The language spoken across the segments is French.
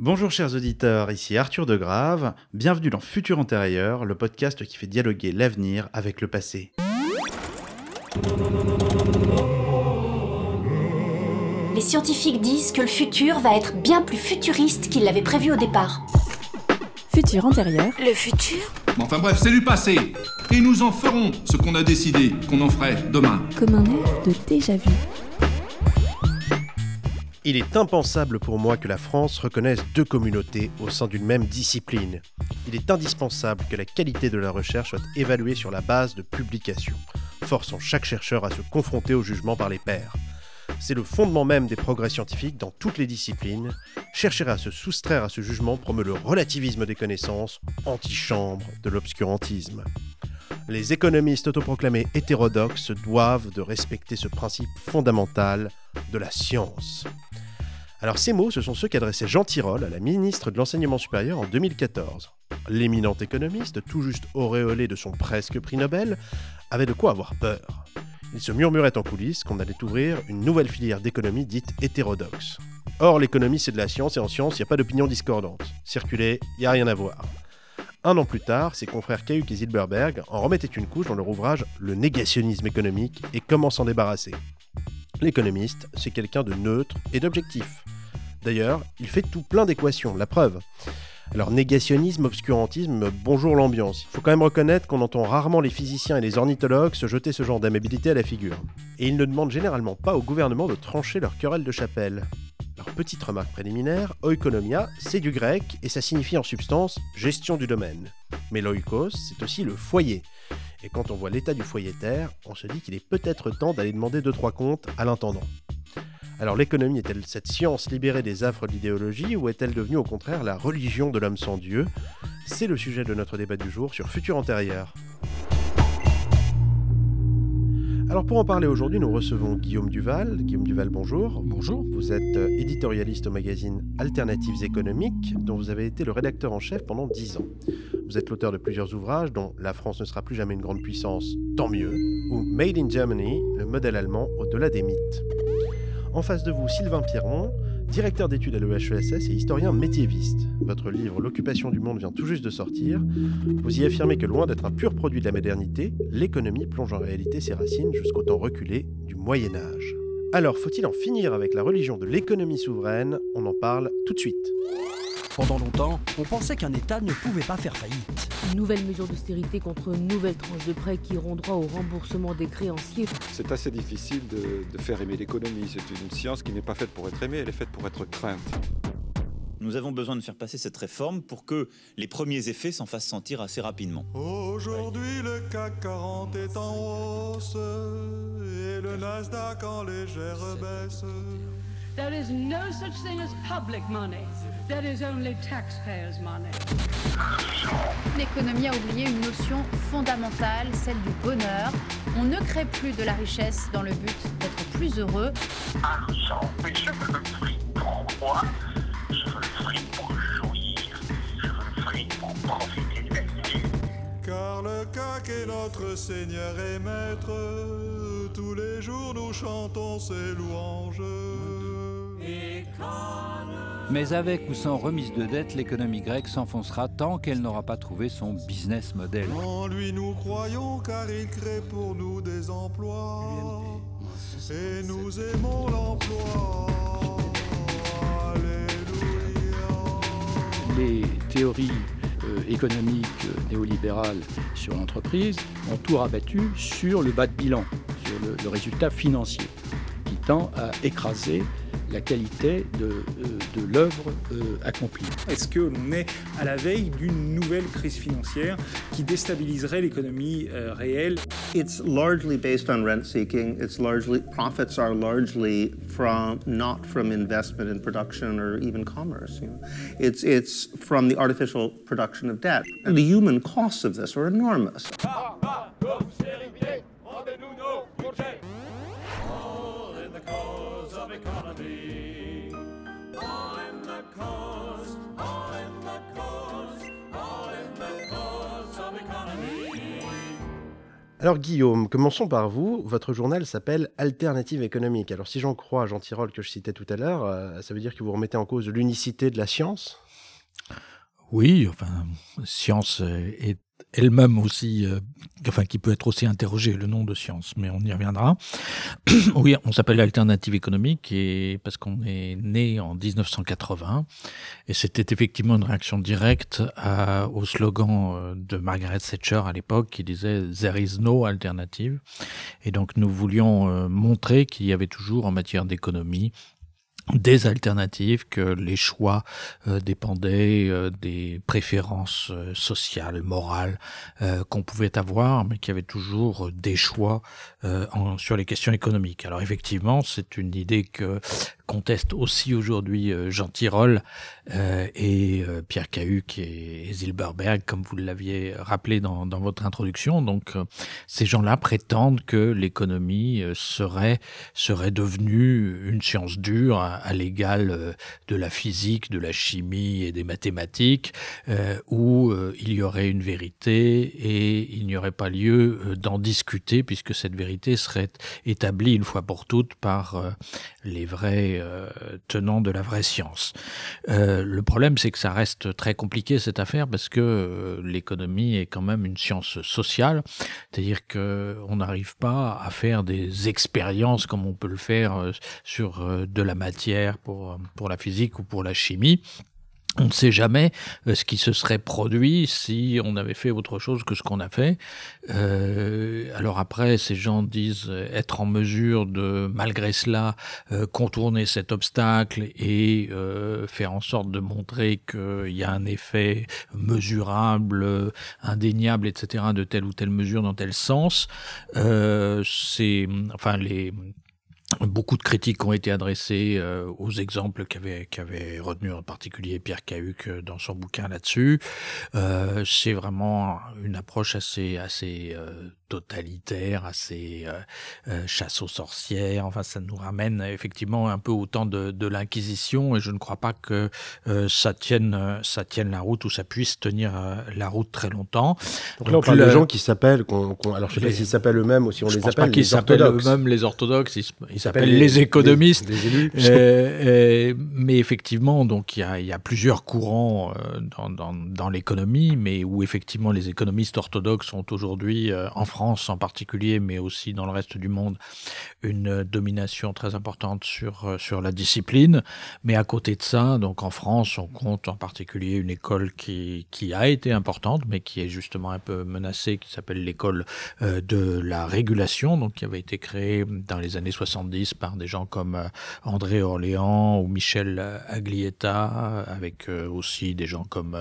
Bonjour chers auditeurs, ici Arthur de Grave, bienvenue dans Futur Antérieur, le podcast qui fait dialoguer l'avenir avec le passé. Les scientifiques disent que le futur va être bien plus futuriste qu'ils l'avaient prévu au départ. Futur antérieur. Le futur? Enfin bref, c'est du passé. Et nous en ferons ce qu'on a décidé qu'on en ferait demain. Comme un air de déjà vu. Il est impensable pour moi que la France reconnaisse deux communautés au sein d'une même discipline. Il est indispensable que la qualité de la recherche soit évaluée sur la base de publications, forçant chaque chercheur à se confronter au jugement par les pairs. C'est le fondement même des progrès scientifiques dans toutes les disciplines. Chercher à se soustraire à ce jugement promeut le relativisme des connaissances, antichambre de l'obscurantisme. Les économistes autoproclamés hétérodoxes doivent de respecter ce principe fondamental de la science. Alors ces mots, ce sont ceux qu'adressait Jean Tirole à la ministre de l'Enseignement supérieur en 2014. L'éminent économiste, tout juste auréolé de son presque prix Nobel, avait de quoi avoir peur. Il se murmurait en coulisses qu'on allait ouvrir une nouvelle filière d'économie dite hétérodoxe. Or, l'économie c'est de la science et en science, il n'y a pas d'opinion discordante. Circuler, il n'y a rien à voir. Un an plus tard, ses confrères Cahuk et Zilberberg en remettaient une couche dans leur ouvrage Le négationnisme économique et comment s'en débarrasser. L'économiste, c'est quelqu'un de neutre et d'objectif. D'ailleurs, il fait tout plein d'équations, la preuve. Alors négationnisme, obscurantisme, bonjour l'ambiance. Il faut quand même reconnaître qu'on entend rarement les physiciens et les ornithologues se jeter ce genre d'amabilité à la figure. Et ils ne demandent généralement pas au gouvernement de trancher leur querelle de chapelle. Alors petite remarque préliminaire, oikonomia, c'est du grec et ça signifie en substance gestion du domaine. Mais l'oikos, c'est aussi le foyer. Et quand on voit l'état du foyer terre, on se dit qu'il est peut-être temps d'aller demander 2-3 comptes à l'intendant. Alors l'économie est-elle cette science libérée des affres de l'idéologie ou est-elle devenue au contraire la religion de l'homme sans Dieu? C'est le sujet de notre débat du jour sur Futur Antérieur. Alors pour en parler aujourd'hui, nous recevons Guillaume Duval. Guillaume Duval, bonjour. Bonjour. Vous êtes euh, éditorialiste au magazine Alternatives économiques, dont vous avez été le rédacteur en chef pendant 10 ans. Vous êtes l'auteur de plusieurs ouvrages, dont La France ne sera plus jamais une grande puissance, tant mieux, ou Made in Germany, le modèle allemand au-delà des mythes. En face de vous, Sylvain Pierron, directeur d'études à l'EHESS et historien métiéviste. Votre livre L'occupation du monde vient tout juste de sortir. Vous y affirmez que loin d'être un pur produit de la modernité, l'économie plonge en réalité ses racines jusqu'au temps reculé du Moyen Âge. Alors, faut-il en finir avec la religion de l'économie souveraine? On en parle tout de suite. Pendant longtemps, on pensait qu'un État ne pouvait pas faire faillite. Une nouvelle mesure d'austérité contre une nouvelle tranche de prêt qui auront droit au remboursement des créanciers. C'est assez difficile de, de faire aimer l'économie. C'est une science qui n'est pas faite pour être aimée, elle est faite pour être crainte. Nous avons besoin de faire passer cette réforme pour que les premiers effets s'en fassent sentir assez rapidement. Aujourd'hui, le CAC 40 est en hausse et le Nasdaq en légère baisse. There is no such thing as public money. There is only taxpayers' money. L'économie a oublié une notion fondamentale, celle du bonheur. On ne crée plus de la richesse dans le but d'être plus heureux. Argent, mais je veux le fric pour moi. Je veux le fric pour jouir. Je veux le fric pour profiter. Car le CAC est notre Seigneur et Maître. Tous les jours nous chantons ses louanges. Mais avec ou sans remise de dette, l'économie grecque s'enfoncera tant qu'elle n'aura pas trouvé son business model. En lui nous croyons car il crée pour nous des emplois. Et nous aimons l'emploi. Les théories euh, économiques euh, néolibérales sur l'entreprise ont tout rabattu sur le bas de bilan, sur le, le résultat financier, qui tend à écraser la qualité de, euh, de l'œuvre accomplie. Est-ce qu'on est à la veille d'une nouvelle crise financière qui déstabiliserait l'économie réelle? It's largely based on rent seeking. It's largely profits are largely from not from investment in production or even commerce. You know? It's it's from the artificial production of debt. And the human costs of this are enormous. Alors Guillaume, commençons par vous. Votre journal s'appelle Alternative économique. Alors si j'en crois Jean Tirole que je citais tout à l'heure, euh, ça veut dire que vous remettez en cause l'unicité de la science? Oui, enfin, science est elle-même aussi, euh, enfin qui peut être aussi interrogée, le nom de science, mais on y reviendra. oui, on s'appelle Alternative économique et parce qu'on est né en 1980 et c'était effectivement une réaction directe à, au slogan euh, de Margaret Thatcher à l'époque qui disait There is no alternative. Et donc nous voulions euh, montrer qu'il y avait toujours en matière d'économie des alternatives, que les choix euh, dépendaient euh, des préférences euh, sociales, morales qu'on pouvait avoir, mais qu'il y avait toujours des choix sur les questions économiques. Alors effectivement, c'est une idée que conteste aussi aujourd'hui Jean Tirole et Pierre Cahuc et Zilberberg, comme vous l'aviez rappelé dans, votre introduction. Donc ces gens-là prétendent que l'économie serait, serait devenue une science dure à l'égal euh, de la physique, de la chimie et des mathématiques, euh, où euh, il y aurait une vérité et il n'y aurait pas lieu d'en discuter puisque cette vérité serait établie une fois pour toutes par les vrais tenants de la vraie science. le problème, c'est que ça reste très compliqué cette affaire parce que l'économie est quand même une science sociale, c'est-à-dire qu'on n'arrive pas à faire des expériences comme on peut le faire sur de la matière pour, pour la physique ou pour la chimie. On ne sait jamais euh, ce qui se serait produit si on avait fait autre chose que ce qu'on a fait. Euh, alors après, ces gens disent être en mesure de, malgré cela, euh, contourner cet obstacle et euh, faire en sorte de montrer qu'il y a un effet mesurable, indéniable, etc., de telle ou telle mesure dans tel sens. Euh, c'est, enfin, les Beaucoup de critiques ont été adressées euh, aux exemples qu'avait qu'avait retenu en particulier Pierre Cahuc euh, dans son bouquin là-dessus. Euh, c'est vraiment une approche assez assez totalitaire, assez euh, euh, chasse aux sorcières. Enfin, ça nous ramène effectivement un peu au temps de, de l'Inquisition et je ne crois pas que euh, ça tienne ça tienne la route ou ça puisse tenir la route très longtemps. Donc, Donc là, on parle de gens qui s'appellent, qu'on, qu'on, alors je sais pas s'ils s'appellent eux-mêmes ou si on je les pense appelle pas qu'ils s'appellent eux-mêmes les orthodoxes, ils, s'appellent les- les économistes. les- les élus. Euh, euh, mais effectivement, donc il y y a plusieurs courants euh, dans, dans, dans l'économie, mais où effectivement les économistes orthodoxes sont aujourd'hui euh, en France en particulier, mais aussi dans le reste du monde, une domination très importante sur euh, sur la discipline. Mais à côté de ça, donc en France, on compte en particulier une école qui qui a été importante, mais qui est justement un peu menacée, qui s'appelle l'école euh, de la régulation, donc qui avait été créée dans les années 70 par des gens comme euh, André Orléans ou Michel Aglietta, avec aussi des gens comme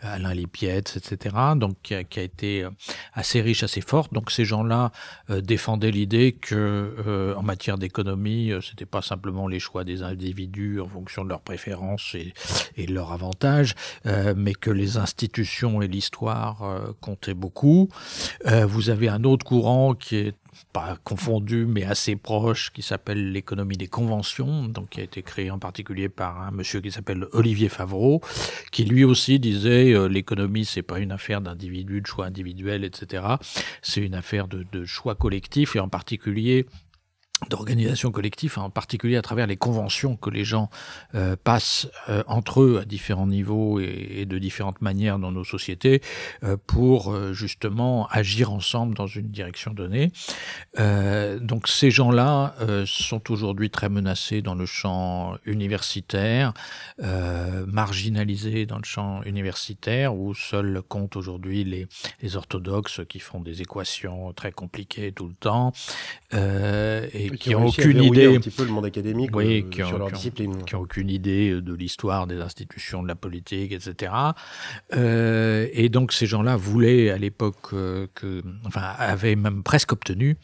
Alain Lipietz, etc. Donc qui a, été assez riche, assez forte. Donc ces gens-là euh, défendaient l'idée que euh, en matière d'économie, euh, c'était pas simplement les choix des individus en fonction de leurs préférences et, et de leurs avantages, euh, mais que les institutions et l'histoire comptaient beaucoup. Vous avez un autre courant qui est pas confondu, mais assez proche, qui s'appelle l'économie des conventions, donc qui a été créé en particulier par un monsieur qui s'appelle Olivier Favreau, qui lui aussi disait euh, l'économie c'est pas une affaire d'individus, de choix individuels, etc. C'est une affaire de, de choix collectifs et en particulier d'organisation collective, en particulier à travers les conventions que les gens euh, passent euh, entre eux à différents niveaux et, de différentes manières dans nos sociétés euh, pour justement agir ensemble dans une direction donnée. Donc ces gens-là sont aujourd'hui très menacés dans le champ universitaire, marginalisés dans le champ universitaire où seuls comptent aujourd'hui les, les orthodoxes qui font des équations très compliquées tout le temps qui qui ont n'ont aucune idée un petit peu le monde académique, oui, euh, qui ont, sur leur qui ont- discipline. qui ont aucune idée de l'histoire des institutions de la politique, etc. Euh, et donc ces gens-là voulaient à l'époque euh, que, enfin, avaient même presque obtenu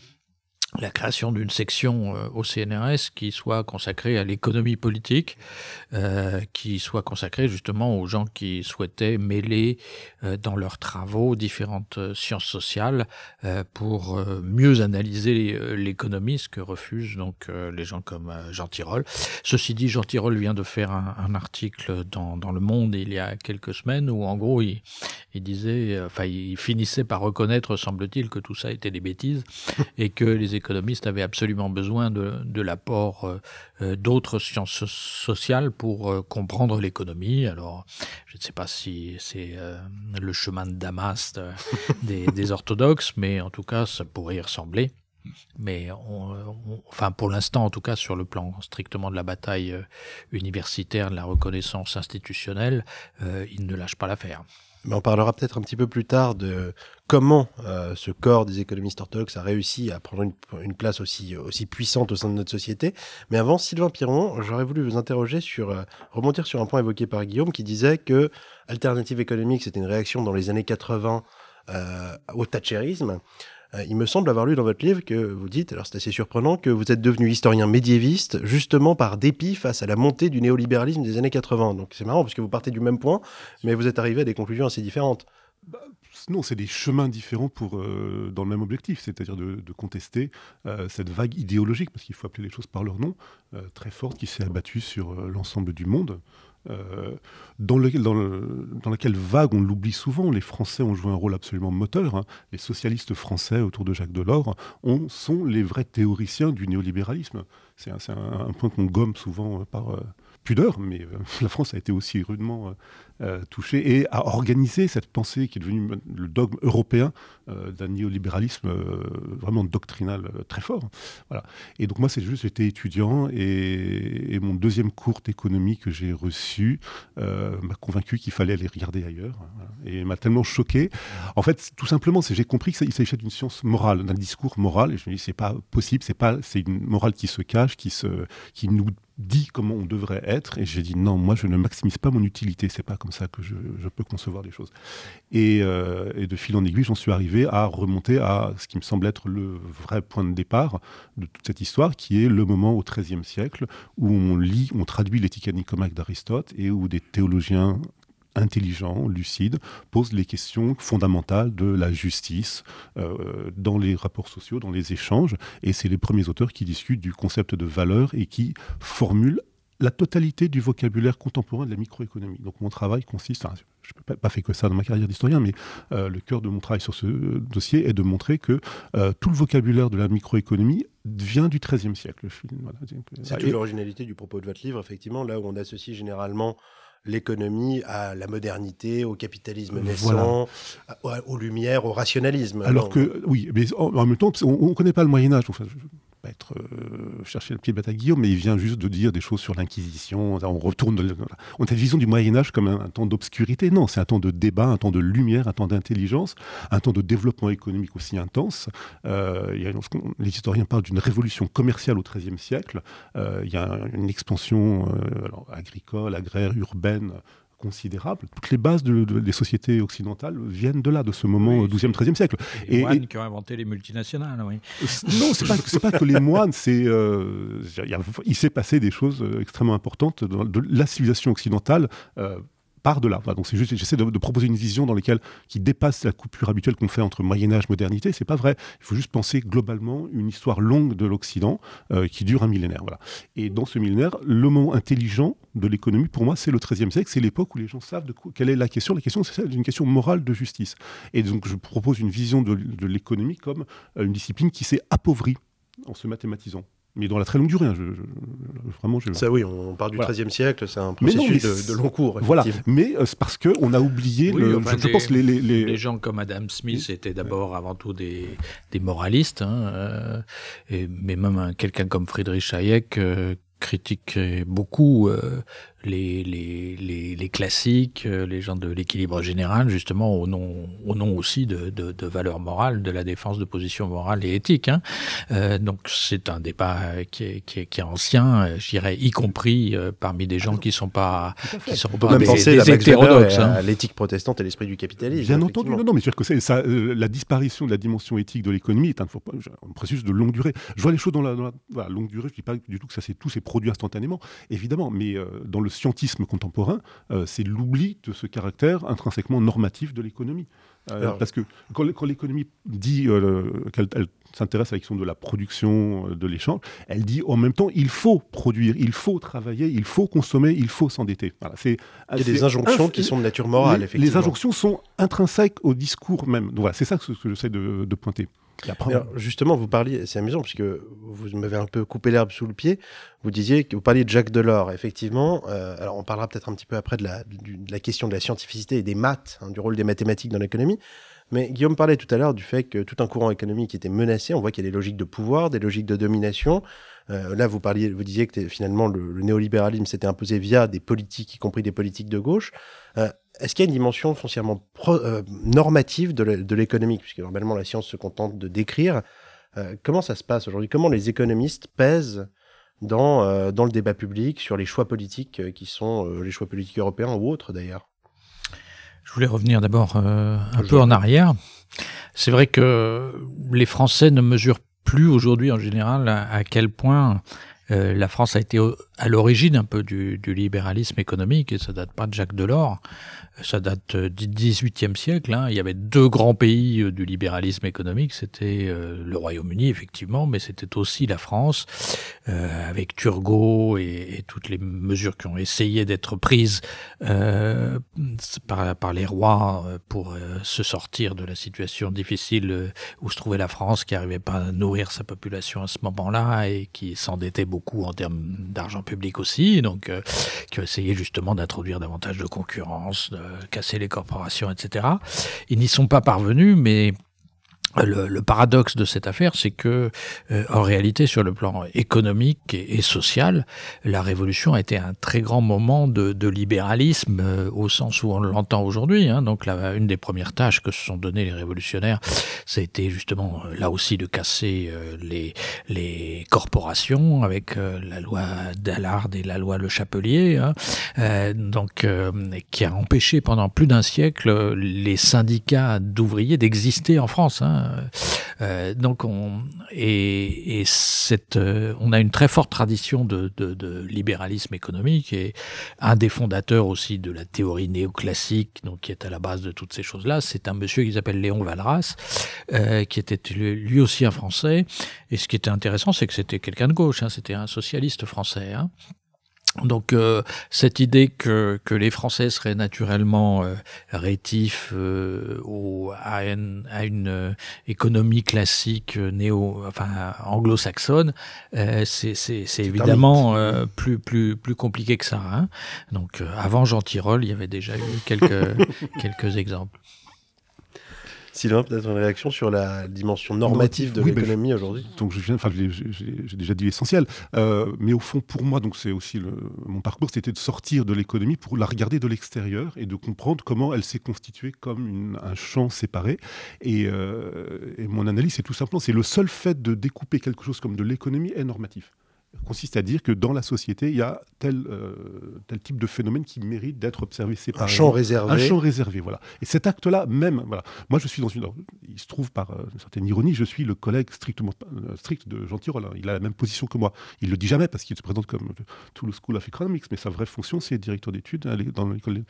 la création d'une section euh, au CNRS qui soit consacrée à l'économie politique, euh, qui soit consacrée justement aux gens qui souhaitaient mêler euh, dans leurs travaux différentes sciences sociales pour mieux analyser l'économie, ce que refusent donc les gens comme Jean Tirole. Ceci dit, Jean Tirole vient de faire un, article dans, dans Le Monde il y a quelques semaines où en gros il, il disait, enfin il finissait par reconnaître, semble-t-il, que tout ça était des bêtises et que les économistes avaient absolument besoin de, de l'apport euh, euh, d'autres sciences so- sociales pour euh, comprendre l'économie. Alors, je ne sais pas si c'est le chemin de Damas des, des orthodoxes, mais en tout cas, ça pourrait y ressembler. Mais on- on- enfin, pour l'instant, en tout cas, sur le plan strictement de la bataille universitaire, de la reconnaissance institutionnelle, euh, il ne lâche pas l'affaire. Mais on parlera peut-être un petit peu plus tard de comment euh, ce corps des économistes orthodoxes a réussi à prendre une, place aussi, puissante au sein de notre société. Mais avant, Sylvain Piron, j'aurais voulu vous interroger sur, euh, sur un point évoqué par Guillaume qui disait que Alternative économique, c'était une réaction dans les années 80 euh, au thatcherisme. Euh, il me semble avoir lu dans votre livre que vous dites, alors c'est assez surprenant, que vous êtes devenu historien médiéviste justement par dépit face à la montée du néolibéralisme des années 80. Donc c'est marrant parce que vous partez du même point, mais vous êtes arrivé à des conclusions assez différentes. Non, c'est des chemins différents pour, euh, dans le même objectif, c'est-à-dire de, contester euh, cette vague idéologique, parce qu'il faut appeler les choses par leur nom, très forte, qui s'est abattue sur l'ensemble du monde. Euh, dans, laquelle vague, on l'oublie souvent, les Français ont joué un rôle absolument moteur. hein. Les socialistes français autour de Jacques Delors ont, sont les vrais théoriciens du néolibéralisme. C'est un point qu'on gomme souvent euh, par euh, pudeur, mais euh, la France a été aussi rudement euh, euh, touchée et a organisé cette pensée qui est devenue le dogme européen d'un néolibéralisme vraiment doctrinal très fort. Voilà. Et donc moi, c'est juste, j'étais étudiant et, mon deuxième cours d'économie que j'ai reçu m'a convaincu qu'il fallait aller regarder ailleurs voilà. et m'a tellement choqué. En fait, tout simplement, c'est j'ai compris qu'il s'agissait d'une science morale, d'un discours moral. Et je me dis, c'est pas possible, c'est pas, c'est une morale qui se cache, qui se, qui nous dit comment on devrait être. Et j'ai dit non, moi je ne maximise pas mon utilité. C'est pas comme ça que je, peux concevoir les choses. Et, euh, et de fil en aiguille, j'en suis arrivé à remonter à ce qui me semble être le vrai point de départ de toute cette histoire, qui est le moment au XIIIe siècle où on lit, on traduit l'éthique nicomaque d'Aristote et où des théologiens intelligents, lucides, posent les questions fondamentales de la justice euh, dans les rapports sociaux, dans les échanges. Et c'est les premiers auteurs qui discutent du concept de valeur et qui formulent la totalité du vocabulaire contemporain de la microéconomie. Donc mon travail consiste, enfin, je n'ai pas, pas fait que ça dans ma carrière d'historien, mais euh, le cœur de mon travail sur ce dossier est de montrer que euh, tout le vocabulaire de la microéconomie vient du XIIIe siècle. Voilà. C'est Et- toute l'originalité du propos de votre livre, effectivement, là où on associe généralement l'économie à la modernité, au capitalisme naissant, à- aux lumières, au rationalisme. Alors Non. que, oui, mais en, en même temps, on ne connaît pas le Moyen-Âge. Enfin, être, euh, chercher le pied de bête à Guillaume, mais il vient juste de dire des choses sur l'Inquisition. On retourne. on a une vision du Moyen-Âge comme un, temps d'obscurité. Non, c'est un temps de débat, un temps de lumière, un temps d'intelligence, un temps de développement économique aussi intense. Euh, les historiens parlent d'une révolution commerciale au XIIIe siècle. Euh, il y a une expansion agricole, agraire, urbaine considérable. Toutes les bases de- de- des sociétés occidentales viennent de là, de ce moment Oui, 12e, 13e siècle. Les Et- moines et- qui ont inventé les multinationales, oui. non, c'est pas, pas que les moines, c'est, euh, il s'est passé des choses euh, extrêmement importantes dans de la civilisation occidentale. euh, part de là. Donc c'est juste, j'essaie de, proposer une vision dans laquelle qui dépasse la coupure habituelle qu'on fait entre Moyen Âge, modernité. C'est pas vrai. Il faut juste penser globalement une histoire longue de l'Occident euh, qui dure un millénaire. Voilà. Et dans ce millénaire, le moment intelligent de l'économie, pour moi, c'est le XIIIe siècle. C'est l'époque où les gens savent de quoi- quelle est la question. La question, c'est d'une question morale de justice. Et donc, je propose une vision de, de l'économie comme euh, une discipline qui s'est appauvrie en se mathématisant. Mais dans la très longue durée, hein, je, je- vraiment, je... Ça, oui, on part du Voilà. XIIIe siècle, c'est un Mais non, processus mais de, long cours. Voilà, mais euh, c'est parce qu'on a oublié, Oui, le, enfin, je, des- pense, les, les, les- les gens comme Adam Smith étaient d'abord avant tout des, des moralistes, hein, euh, et, mais même un- quelqu'un comme Friedrich Hayek euh, critique beaucoup euh, les, les, les, les classiques, euh, les gens de l'équilibre général, justement au nom, au nom aussi de, de, de valeurs morales, de la défense de positions morales et éthiques. Hein. Euh, donc c'est un débat qui est, qui est, qui est ancien, euh, je dirais, y compris parmi des gens qui sont pas, qui sont On peut pas même des, penser des hétérodoxes. et hein. à l'éthique protestante et l'esprit du capitalisme. Bien entendu, non, non, mais je veux dire que c'est- ça, euh, la disparition de la dimension éthique de l'économie est un, un processus de longue durée. Je vois les choses dans la, dans la- voilà, longue durée, je ne dis pas du tout que ça c'est tout s'est produit instantanément, évidemment, mais euh, dans le scientisme contemporain, euh, c'est l'oubli de ce caractère intrinsèquement normatif de l'économie. Euh, Alors- parce que quand, l'économie dit euh, qu'elle elle s'intéresse à la question de la production, euh, de l'échange, elle dit en même temps il faut produire, il faut travailler, il faut consommer, il faut s'endetter. Voilà, c'est Il y a des injonctions qui sont de nature morale, les- effectivement. Les injonctions sont intrinsèques au discours même. Donc voilà, c'est ça que, que j'essaie de, de pointer. Justement, vous parliez, c'est amusant puisque vous m'avez un peu coupé l'herbe sous le pied. Vous disiez que vous parliez de Jacques Delors, effectivement. euh, alors, on parlera peut-être un petit peu après de la, question de la scientificité et des maths, hein, du rôle des mathématiques dans l'économie. Mais Guillaume parlait tout à l'heure du fait que tout un courant économique était menacé. On voit qu'il y a des logiques de pouvoir, des logiques de domination. Euh, là, vous parliez, vous disiez que finalement le, le néolibéralisme s'était imposé via des politiques, y compris des politiques de gauche. Euh, Est-ce qu'il y a une dimension foncièrement pro- euh, normative de l'é- de l'économie, puisque normalement la science se contente de décrire. Euh, Comment ça se passe aujourd'hui? Comment les économistes pèsent dans, euh, dans le débat public sur les choix politiques qui sont les choix politiques européens ou autres d'ailleurs? Je voulais revenir d'abord un peu en arrière. C'est vrai que les Français ne mesurent plus aujourd'hui en général à, à quel point euh, la France a été à l'origine un peu du, du libéralisme économique et ça date pas de Jacques Delors, ça date euh, du XVIIIe siècle. hein. Il y avait deux grands pays euh, du libéralisme économique, c'était euh, le Royaume-Uni effectivement, mais c'était aussi la France euh, avec Turgot et, toutes les mesures qui ont essayé d'être prises euh, par, par les rois pour se sortir de la situation difficile où se trouvait la France, qui n'arrivait pas à nourrir sa population à ce moment-là et qui s'endettait beaucoup en termes d'argent public aussi, donc euh, qui ont essayé justement d'introduire davantage de concurrence, de casser les corporations, etc. Ils n'y sont pas parvenus, mais le, le paradoxe de cette affaire, c'est que, euh, en réalité, sur le plan économique et, social, la révolution a été un très grand moment de, de libéralisme euh, au sens où on l'entend aujourd'hui. hein. Donc, la, une des premières tâches que se sont données les révolutionnaires, été justement euh, là aussi de casser euh, les, les corporations avec euh, la loi Dallard et la loi Le Chapelier, hein. Euh, donc qui a empêché pendant plus d'un siècle les syndicats d'ouvriers d'exister en France. hein. Euh, donc et cette, euh, on a une très forte tradition de, libéralisme économique et un des fondateurs aussi de la théorie néoclassique, donc qui est à la base de toutes ces choses-là, c'est un monsieur qui s'appelle Léon Valras, euh, qui était lui aussi un Français. Et ce qui était intéressant, c'est que c'était quelqu'un de gauche, hein, c'était un socialiste français. Hein. Donc euh, cette idée que, que les Français seraient naturellement euh, rétifs euh, au, à une, à une euh, économie classique euh, néo, enfin anglo-saxonne, euh, c'est c'est- c'est un évidemment euh, plus plus plus compliqué que ça. Hein. Donc euh, avant Jean Tirole, il y avait déjà eu quelques quelques exemples. Sylvain, peut-être une réaction sur la dimension normative de Oui, ben, l'économie aujourd'hui. Donc je viens, enfin, j'ai- déjà dit l'essentiel, Euh, mais au fond, pour moi, donc c'est aussi le, mon parcours, c'était de sortir de l'économie pour la regarder de l'extérieur et de comprendre comment elle s'est constituée comme une- un champ séparé. Et, euh, et mon analyse, c'est tout simplement, c'est le seul fait de découper quelque chose comme de l'économie est normatif consiste à dire que dans la société, il y a tel, euh, tel type de phénomène qui mérite d'être observé séparément. champ réservé. Un champ réservé, voilà. Et cet acte-là, même, voilà. Moi, je suis dans une. Il se trouve par euh, une certaine ironie, je suis le collègue strictement euh, strict de Jean Tirole. hein. Il a la même position que moi. Il le dit jamais parce qu'il se présente comme tout le School of Economics, mais sa vraie fonction, c'est directeur d'études dans l'école de-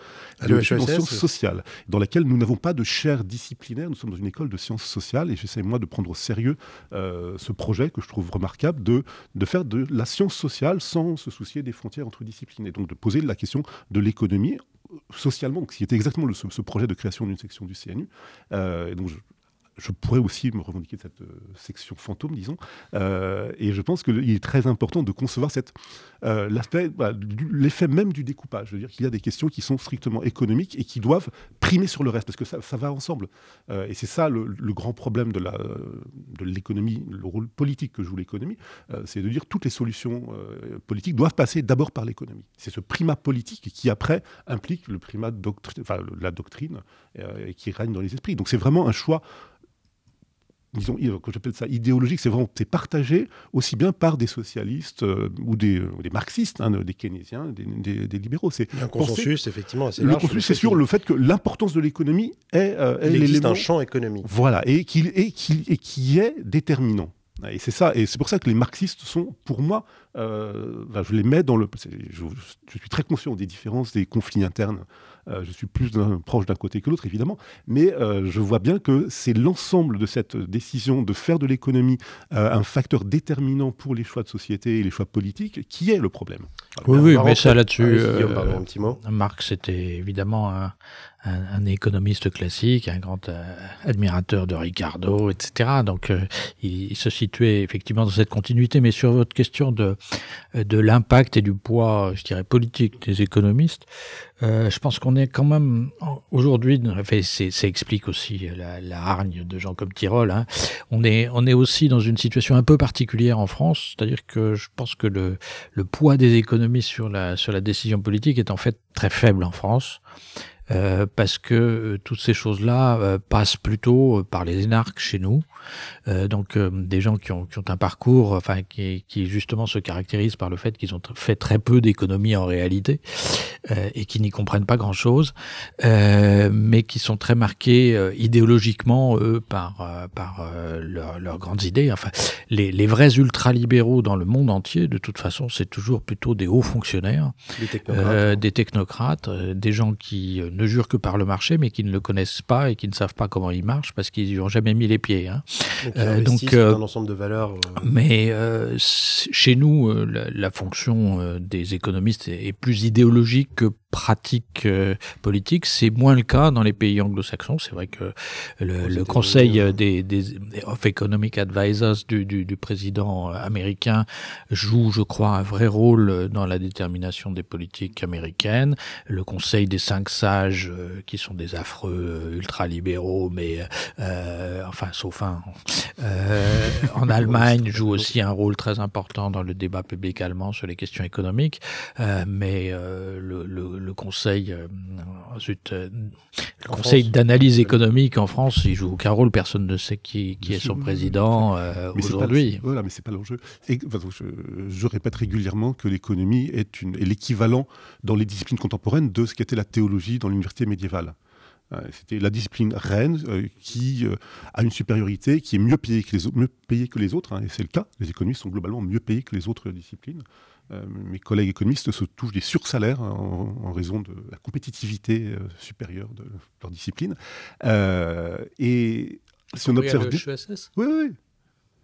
en sciences sociales, dans laquelle nous n'avons pas de chaire disciplinaire. Nous sommes dans une école de sciences sociales et j'essaie, moi, de prendre au sérieux ce projet que je trouve remarquable de, de faire de la science sociale sans se soucier des frontières entre disciplines. Et donc de poser la question de l'économie euh, socialement, donc, qui était exactement le- ce, ce projet de création d'une section du CNU. Euh, et donc je- je pourrais aussi me revendiquer de cette euh, section fantôme, disons. Euh, et je pense qu'il est très important de concevoir cette, euh, l'aspect, l'effet même du découpage. Je veux dire qu'il y a des questions qui sont strictement économiques et qui doivent primer sur le reste, parce que ça, ça va ensemble. Et c'est ça le, grand problème de, la, de l'économie, le rôle politique que joue l'économie, c'est de dire toutes les solutions politiques doivent passer d'abord par l'économie. C'est ce primat politique qui après implique le primat de doctri- enfin, la doctrine qui règne dans les esprits. Donc c'est vraiment un choix disons, que j'appelle ça idéologique, c'est vraiment c'est partagé aussi bien par des socialistes euh, ou des, des marxistes, hein, des keynésiens, des, des- des libéraux. C'est un consensus, effectivement, assez Le large consensus, c'est sur le fait que l'importance de l'économie est, euh, est Il existe un champ économique. Voilà, et qui est déterminant. Et c'est ça, et c'est pour ça que les marxistes sont, pour moi, euh, je les mets dans le. je suis très conscient des différences, des conflits internes. Euh, je suis plus proche d'un côté que l'autre, évidemment, mais euh, je vois bien que c'est l'ensemble de cette décision de faire de l'économie euh, un facteur déterminant pour les choix de société et les choix politiques qui est le problème. Oui, oui, mais ça là-dessus, Guillaume, euh. Marx était évidemment un, un- un économiste classique, un grand euh, admirateur de Ricardo, etc. Donc euh, il, il se situait effectivement dans cette continuité. Mais sur votre question de, de l'impact et du poids, je dirais, politique des économistes, euh, je pense qu'on est quand même aujourd'hui, ça explique aussi la, la hargne de gens comme Tirole, hein. on, est, on est aussi dans une situation un peu particulière en France, c'est-à-dire que je pense que le, le poids des économistes sur la, sur la décision politique est en fait très faible en France. Euh, parce que euh, toutes ces choses-là euh, passent plutôt par les énarques chez nous. Euh, donc euh, des gens qui ont, qui ont un parcours, enfin qui, qui justement se caractérisent par le fait qu'ils ont fait très peu d'économie en réalité euh, et qui n'y comprennent pas grand-chose, euh, mais qui sont très marqués euh, idéologiquement eux par par euh, leurs leurs grandes idées. Enfin, les, les vrais ultralibéraux dans le monde entier, de toute façon, c'est toujours plutôt des hauts fonctionnaires, Des technocrates. euh, des technocrates, euh, des gens qui euh, ne jurent que par le marché, mais qui ne le connaissent pas et qui ne savent pas comment il marche parce qu'ils n'y ont jamais mis les pieds. hein. Donc, Euh, donc, euh, dans un ensemble de valeurs. euh, mais euh, chez nous, la, la fonction euh, des économistes est, est plus idéologique que pratique euh, politique. C'est moins le cas dans les pays anglo-saxons. C'est vrai que le, le conseil euh, des, of Economic Advisors du, du, du président euh, américain joue, je crois, un vrai rôle dans la détermination des politiques américaines. Le conseil des cinq sages, qui sont des affreux ultralibéraux, mais euh, enfin, sauf un, euh, en Allemagne, joue aussi un rôle très important dans le débat public allemand sur les questions économiques. Euh, mais le, le, le conseil, euh, euh, le En conseil d'analyse économique en France, il joue aucun rôle. Personne ne sait qui, est son président euh, aujourd'hui. Voilà, mais c'est pas l'enjeu. Enfin, je, je répète régulièrement que l'économie est, l'équivalent dans les disciplines contemporaines de ce qu'était la théologie dans l'université médiévale. Euh, C'était la discipline reine euh, qui euh, a une supériorité, qui est mieux payée que les, au- mieux payée que les autres, hein, et c'est le cas. Les économistes sont globalement mieux payés que les autres disciplines. Euh, mes collègues économistes se touchent des sursalaires en, en raison de la compétitivité euh, supérieure de leur discipline. Euh, et si on observe... des- Oui, oui.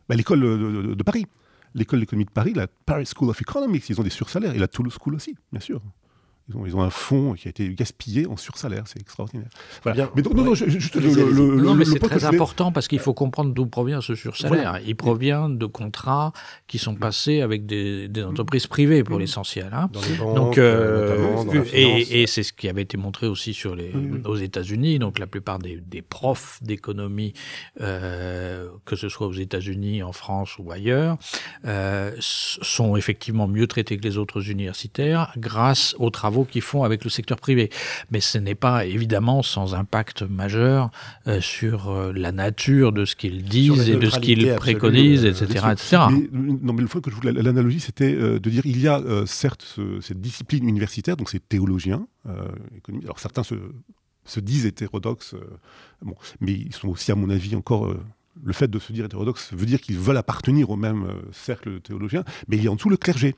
Bah, L'école de, de- de Paris. L'école d'économie de Paris, la Paris School of Economics, ils ont des sursalaires. Et la Toulouse School aussi, bien sûr. Ils ont, ils ont un fonds qui a été gaspillé en sursalaire, c'est extraordinaire. Voilà. Bien. Mais donc, non, non, Ouais. je- juste le, Allez-y, le- allez-y. le- Non, le- mais c'est très important parce qu'il faut comprendre d'où provient ce sursalaire. Voilà. Il provient de contrats qui sont passés avec des, des entreprises privées pour l'essentiel. hein. Donc, euh, finance. et, et c'est ce qui avait été montré aussi sur les, Oui, oui. aux États-Unis. Donc, la plupart des, des profs d'économie, euh, que ce soit aux États-Unis, en France ou ailleurs, euh, sont effectivement mieux traités que les autres universitaires grâce aux travaux qu'ils font avec le secteur privé. Mais ce n'est pas évidemment sans impact majeur euh, sur euh, la nature de ce qu'ils disent et de ce qu'ils préconisent, absolue, etc. Mais, euh, non, mais le point que je voulais, l'analogie, c'était euh, de dire il y a euh, certes ce- cette discipline universitaire, donc ces théologiens, euh, économistes. Alors certains se, se disent hétérodoxes, euh, bon, mais ils sont aussi, à mon avis, encore. euh, le fait de se dire hétérodoxe veut dire qu'ils veulent appartenir au même euh, cercle de théologiens, mais il y a en dessous le clergé.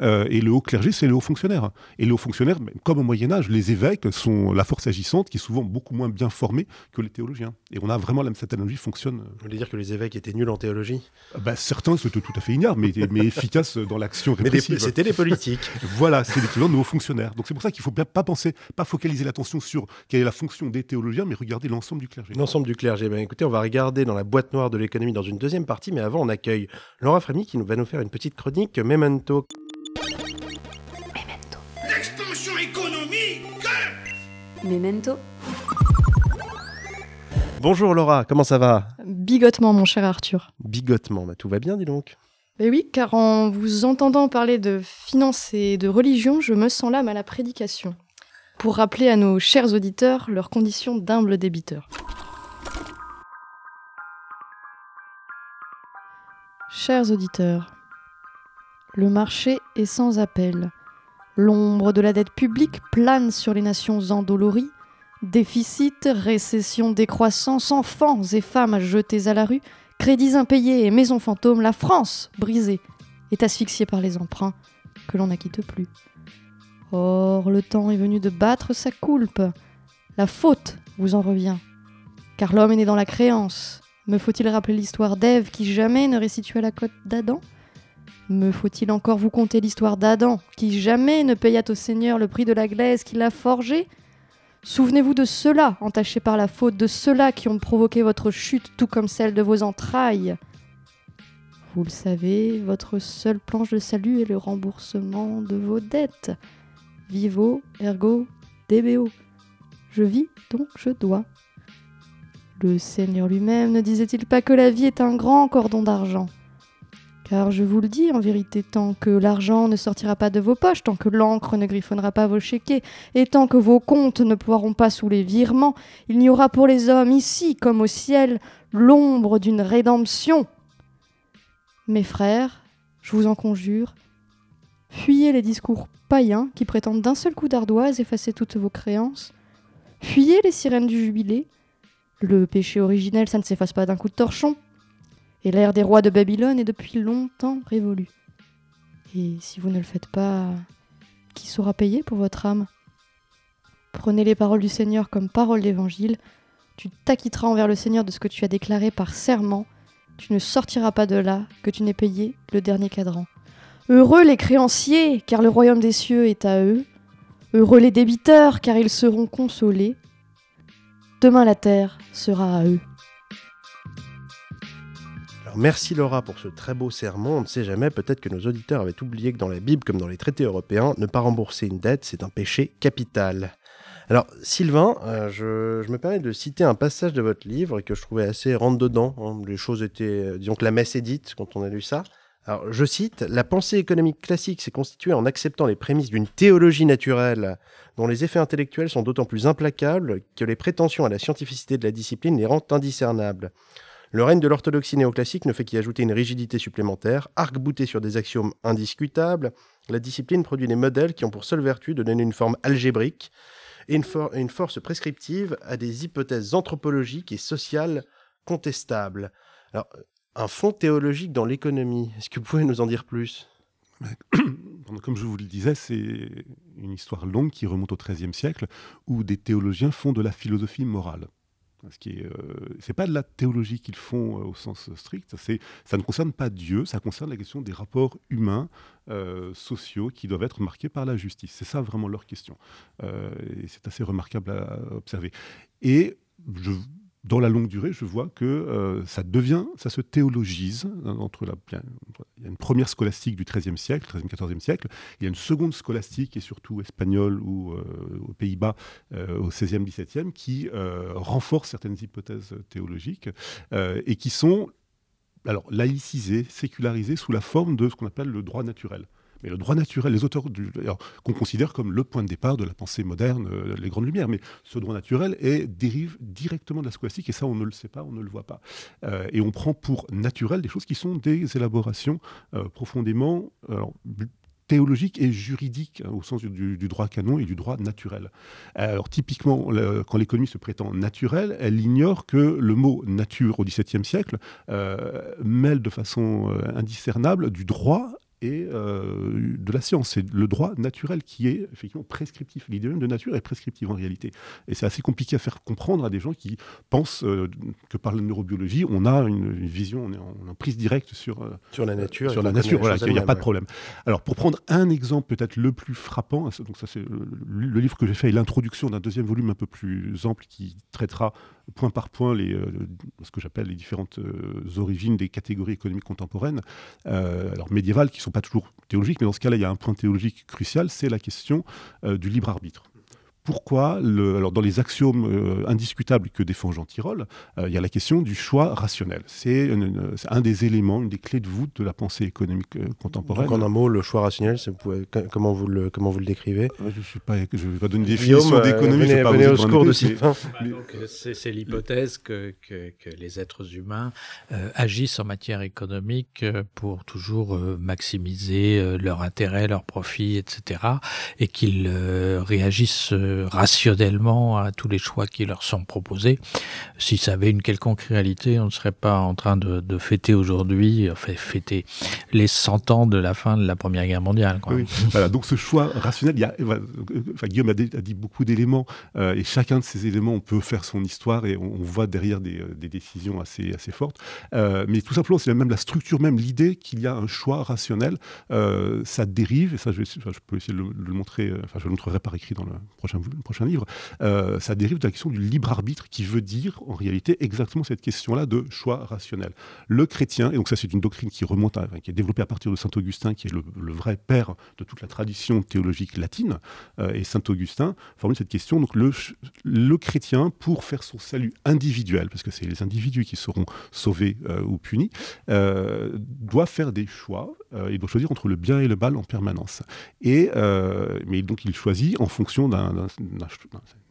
Euh, et le haut clergé, c'est les hauts fonctionnaires. Et les hauts fonctionnaires, comme au Moyen Âge, les évêques sont la force agissante qui est souvent beaucoup moins bien formée que les théologiens. Et on a vraiment la, cette analogie fonctionne. Vous voulez dire que les évêques étaient nuls en théologie? Bah, Certains c'était tout à fait ignares, mais, mais efficaces dans l'action répressive. Mais c'était les politiques. voilà, c'est l'équivalent de hauts fonctionnaires. Donc c'est pour ça qu'il ne faut pas penser, pas focaliser l'attention sur quelle est la fonction des théologiens, mais regarder l'ensemble du clergé. L'ensemble du clergé. Ben, écoutez, on va regarder dans la boîte noire de l'économie dans une deuxième partie, mais avant on accueille Laura Frémy qui va nous faire une petite chronique Memento. Memento. Bonjour Laura, comment ça va? Bigotement, mon cher Arthur. Bigotement, bah, tout va bien, dis donc. Mais oui, car en vous entendant parler de finance et de religion, je me sens l'âme à la prédication. Pour rappeler à nos chers auditeurs leurs conditions d'humble débiteur. Chers auditeurs, le marché est sans appel. L'ombre de la dette publique plane sur les nations endolories. Déficit, récession, décroissance, enfants et femmes jetés à la rue, crédits impayés et maisons fantômes, la France, brisée, est asphyxiée par les emprunts que l'on n'acquitte plus. Or, le temps est venu de battre sa coulpe. La faute vous en revient. Car l'homme est né dans la créance. Me faut-il rappeler l'histoire d'Ève qui jamais ne restitua la côte d'Adam? Me faut-il encore vous conter l'histoire d'Adam qui jamais ne paya au Seigneur le prix de la glaise qu'il a forgée? Souvenez-vous de ceux-là, entachés par la faute, de ceux-là qui ont provoqué votre chute, tout comme celle de vos entrailles. Vous le savez, votre seule planche de salut est le remboursement de vos dettes. Vivo, ergo, DBO. Je vis, donc je dois. Le Seigneur lui-même ne disait-il pas que la vie est un grand cordon d'argent? Car je vous le dis, en vérité, tant que l'argent ne sortira pas de vos poches, tant que l'encre ne griffonnera pas vos chéquets, et tant que vos comptes ne ploieront pas sous les virements, il n'y aura pour les hommes, ici comme au ciel, l'ombre d'une rédemption. Mes frères, je vous en conjure, fuyez les discours païens qui prétendent d'un seul coup d'ardoise effacer toutes vos créances. Fuyez les sirènes du jubilé. Le péché originel, ça ne s'efface pas d'un coup de torchon. Et l'ère des rois de Babylone est depuis longtemps révolue. Et si vous ne le faites pas, qui saura payer pour votre âme? Prenez les paroles du Seigneur comme paroles d'évangile. Tu t'acquitteras envers le Seigneur de ce que tu as déclaré par serment. Tu ne sortiras pas de là que tu n'aies payé le dernier cadran. Heureux les créanciers, car le royaume des cieux est à eux. Heureux les débiteurs, car ils seront consolés. Demain la terre sera à eux. Merci Laura pour ce très beau sermon. On ne sait jamais, peut-être que nos auditeurs avaient oublié que dans la Bible, comme dans les traités européens, ne pas rembourser une dette, c'est un péché capital. Alors, Sylvain, euh, je, je me permets de citer un passage de votre livre que je trouvais assez rentre-dedans. hein. Les choses étaient, euh, disons que la messe est dite quand on a lu ça. Alors, je cite La pensée économique classique s'est constituée en acceptant les prémices d'une théologie naturelle dont les effets intellectuels sont d'autant plus implacables que les prétentions à la scientificité de la discipline les rendent indiscernables. Le règne de l'orthodoxie néoclassique ne fait qu'y ajouter une rigidité supplémentaire, arc-boutée sur des axiomes indiscutables. La discipline produit des modèles qui ont pour seule vertu de donner une forme algébrique et une, for- une force prescriptive à des hypothèses anthropologiques et sociales contestables. Alors, un fond théologique dans l'économie, est-ce que vous pouvez nous en dire plus? Comme je vous le disais, c'est une histoire longue qui remonte au XIIIe siècle, où des théologiens font de la philosophie morale. Ce qui est, euh, c'est pas de la théologie qu'ils font euh, au sens strict. Ça ne concerne pas Dieu, ça concerne la question des rapports humains, euh, sociaux, qui doivent être marqués par la justice. C'est ça vraiment leur question. Euh, et c'est assez remarquable à observer. Et je, dans la longue durée, je vois que euh, ça devient, ça se théologise hein, entre la, il y a une première scolastique du XIIIe siècle, XIIIe, XIVe siècle, il y a une seconde scolastique est surtout espagnole ou euh, aux Pays-Bas euh, au XVIe, XVIIe, qui renforce certaines hypothèses théologiques et qui sont alors laïcisées, sécularisées sous la forme de ce qu'on appelle le droit naturel. Mais le droit naturel, les auteurs qu'on considère comme le point de départ de la pensée moderne, euh, les grandes lumières, mais ce droit naturel est, dérive directement de la scolastique, et ça on ne le sait pas, on ne le voit pas. Euh, et on prend pour naturel des choses qui sont des élaborations euh, profondément théologiques et juridiques, hein, au sens du, droit canon et du droit naturel. Alors typiquement, quand l'économie se prétend naturelle, elle ignore que le mot nature au XVIIe siècle mêle de façon indiscernable du droit et euh, de la science. C'est le droit naturel qui est effectivement prescriptif. L'idée même de nature est prescriptive en réalité. Et c'est assez compliqué à faire comprendre à des gens qui pensent euh, que par la neurobiologie, on a une, une vision, on est en, prise directe sur, euh, Sur la nature, sur et la nature, voilà, qu'il n'y a pas de problème. Alors, pour prendre un exemple peut-être le plus frappant, donc ça c'est le, le livre que j'ai fait est l'introduction d'un deuxième volume un peu plus ample qui traitera point par point les, euh, ce que j'appelle les différentes origines des catégories économiques contemporaines, alors médiévales, qui ne pas toujours théologiques, mais dans ce cas-là, il y a un point théologique crucial, c'est la question euh, du libre arbitre. Pourquoi le, alors dans les axiomes euh, indiscutables que défend Jean Tirole, euh, il y a la question du choix rationnel. C'est un des éléments, une des clés de voûte de la pensée économique euh, contemporaine. Donc en un mot, le choix rationnel, vous pouvez- comment, vous le, comment vous le décrivez? Je ne sais pas, je vais pas donner une définition euh, d'économie. je venez- vais pas venez au secours de Sylvain. euh, c'est l'hypothèse que, que, que les êtres humains euh, agissent en matière économique pour toujours euh, maximiser euh, leur intérêt, leur profit, etc. Et qu'ils euh, réagissent euh, rationnellement à tous les choix qui leur sont proposés. Si ça avait une quelconque réalité, on ne serait pas en train de, fêter aujourd'hui, enfin fêter les 100 ans de la fin de la Première Guerre mondiale. Voilà, donc ce choix rationnel, il y a, euh, enfin, Guillaume a, dit- beaucoup d'éléments, euh, et chacun de ces éléments, on peut faire son histoire, et on, voit derrière des, euh, décisions assez, fortes. Euh, mais tout simplement, c'est même la structure, même l'idée qu'il y a un choix rationnel, euh, ça dérive, et ça je, peux essayer de le, de le montrer, euh, enfin je le montrerai par écrit dans le prochain, prochain livre, euh, ça dérive de la question du libre arbitre, qui veut dire en réalité exactement cette question-là de choix rationnel. Le chrétien, et donc ça c'est une doctrine qui remonte, qui est développée à partir de saint Augustin, qui est le, vrai père de toute la tradition théologique latine, euh, et saint Augustin formule cette question. Donc le, ch- le chrétien, pour faire son salut individuel, parce que c'est les individus qui seront sauvés euh, ou punis, doit faire des choix. il doit choisir entre le bien et le mal en permanence. Et mais donc il choisit en fonction d'un-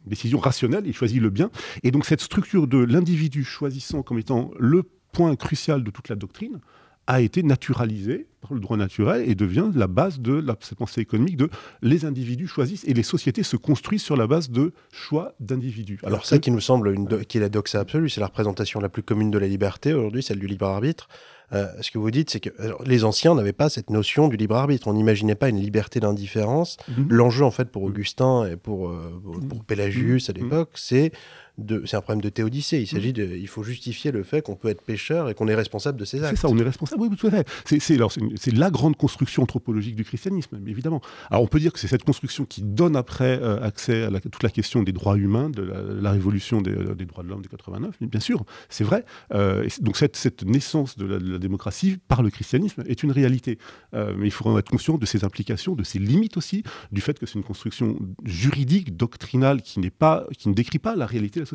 décision rationnelle. Il choisit le bien. Et donc cette structure de l'individu choisissant comme étant le point crucial de toute la doctrine a été naturalisée par le droit naturel et devient la base de la, cette pensée économique de les individus choisissent et les sociétés se construisent sur la base de choix d'individus. Alors ça qui nous semble une do- qui est la doxa absolue, c'est la représentation la plus commune de la liberté aujourd'hui, celle du libre arbitre. Euh, ce que vous dites, c'est que alors, les anciens n'avaient pas cette notion du libre arbitre. On n'imaginait pas une liberté d'indifférence. Mhm. L'enjeu, en fait, pour Augustin et pour, euh, pour- pour Pélagius à l'époque, c'est de, c'est un problème de théodicée. Il s'agit de, il faut justifier le fait qu'on peut être pécheur et qu'on est responsable de ses C'est actes. ça, on est responsable, oui, tout à fait. C'est, c'est, c'est, c'est la grande construction anthropologique du christianisme, évidemment. Alors on peut dire que c'est cette construction qui donne après euh, accès à la- toute la question des droits humains, de la, la révolution des, des droits de l'homme de 89, mais bien sûr, c'est vrai. Euh, et c'est- donc cette, cette naissance de la, de la démocratie par le christianisme est une réalité. Euh, mais il faut en être conscient de ses implications, de ses limites aussi, du fait que c'est une construction juridique, doctrinale, qui, n'est pas, qui ne décrit pas la réalité de la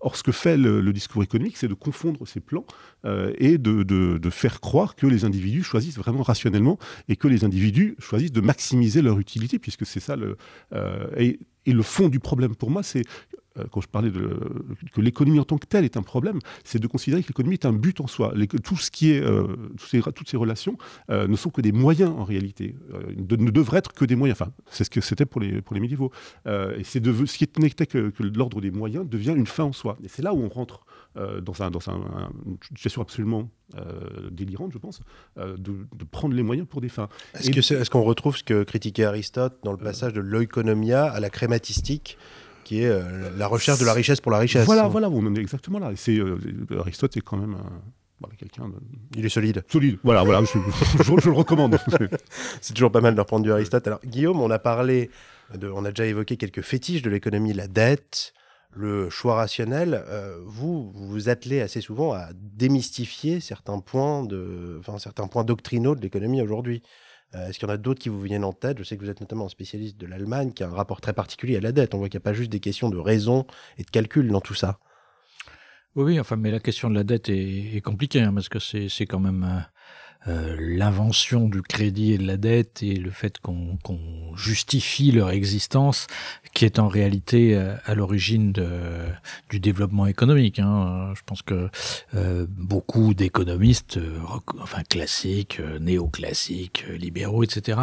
Or, ce que fait le, discours économique, c'est de confondre ces plans euh, et de, faire croire que les individus choisissent vraiment rationnellement et que les individus choisissent de maximiser leur utilité, puisque c'est ça le... euh, et, le fond du problème pour moi, c'est quand je parlais de, que l'économie en tant que telle est un problème, c'est de considérer que l'économie est un but en soi. Les- tout ce qui est, euh, ces- toutes ces relations euh, ne sont que des moyens en réalité, euh, de- ne devraient être que des moyens. Enfin, c'est ce que c'était pour les, pour les médiévaux. Euh, et c'est de, ce qui n'était que, que l'ordre des moyens devient une fin en soi. Et c'est là où on rentre euh, dans, un, dans un- un- une situation absolument euh, délirante, je pense, euh, de, de prendre les moyens pour des fins. Est-ce qu'on retrouve ce que critiquait Aristote dans le passage de l'oikonomia à la crématistique, qui est euh, la recherche de la richesse pour la richesse Voilà, voilà, on en est exactement là. C'est, euh, Aristote est quand même un- voilà, quelqu'un de... Il est solide. Solide, voilà, voilà je, je- je le recommande. C'est toujours pas mal de reprendre du Aristote. Alors, Guillaume, on a parlé, de, on a déjà évoqué quelques fétiches de l'économie, la dette, le choix rationnel. Euh, vous, vous vous attelez assez souvent à démystifier certains points, de, enfin, certains points doctrinaux de l'économie aujourd'hui. Euh, Est-ce qu'il y en a d'autres qui vous viennent en tête? Je sais que vous êtes notamment un spécialiste de l'Allemagne qui a un rapport très particulier à la dette. On voit qu'il n'y a pas juste des questions de raison et de calcul dans tout ça. Oui, enfin, mais la question de la dette est, compliquée, hein, parce que c'est quand même euh, euh, l'invention du crédit et de la dette et le fait qu'on qu'on justifie leur existence qui est en réalité euh, à l'origine du développement économique. hein. Je pense que euh, beaucoup d'économistes, euh, enfin classiques, néoclassiques, libéraux, etc.,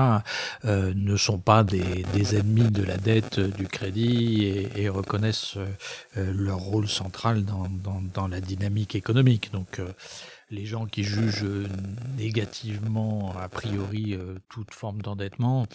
ne sont pas des, des ennemis de la dette, du crédit et, et reconnaissent leur rôle central dans, dans, dans la dynamique économique. Donc les gens qui jugent négativement, a priori, toute forme d'endettement,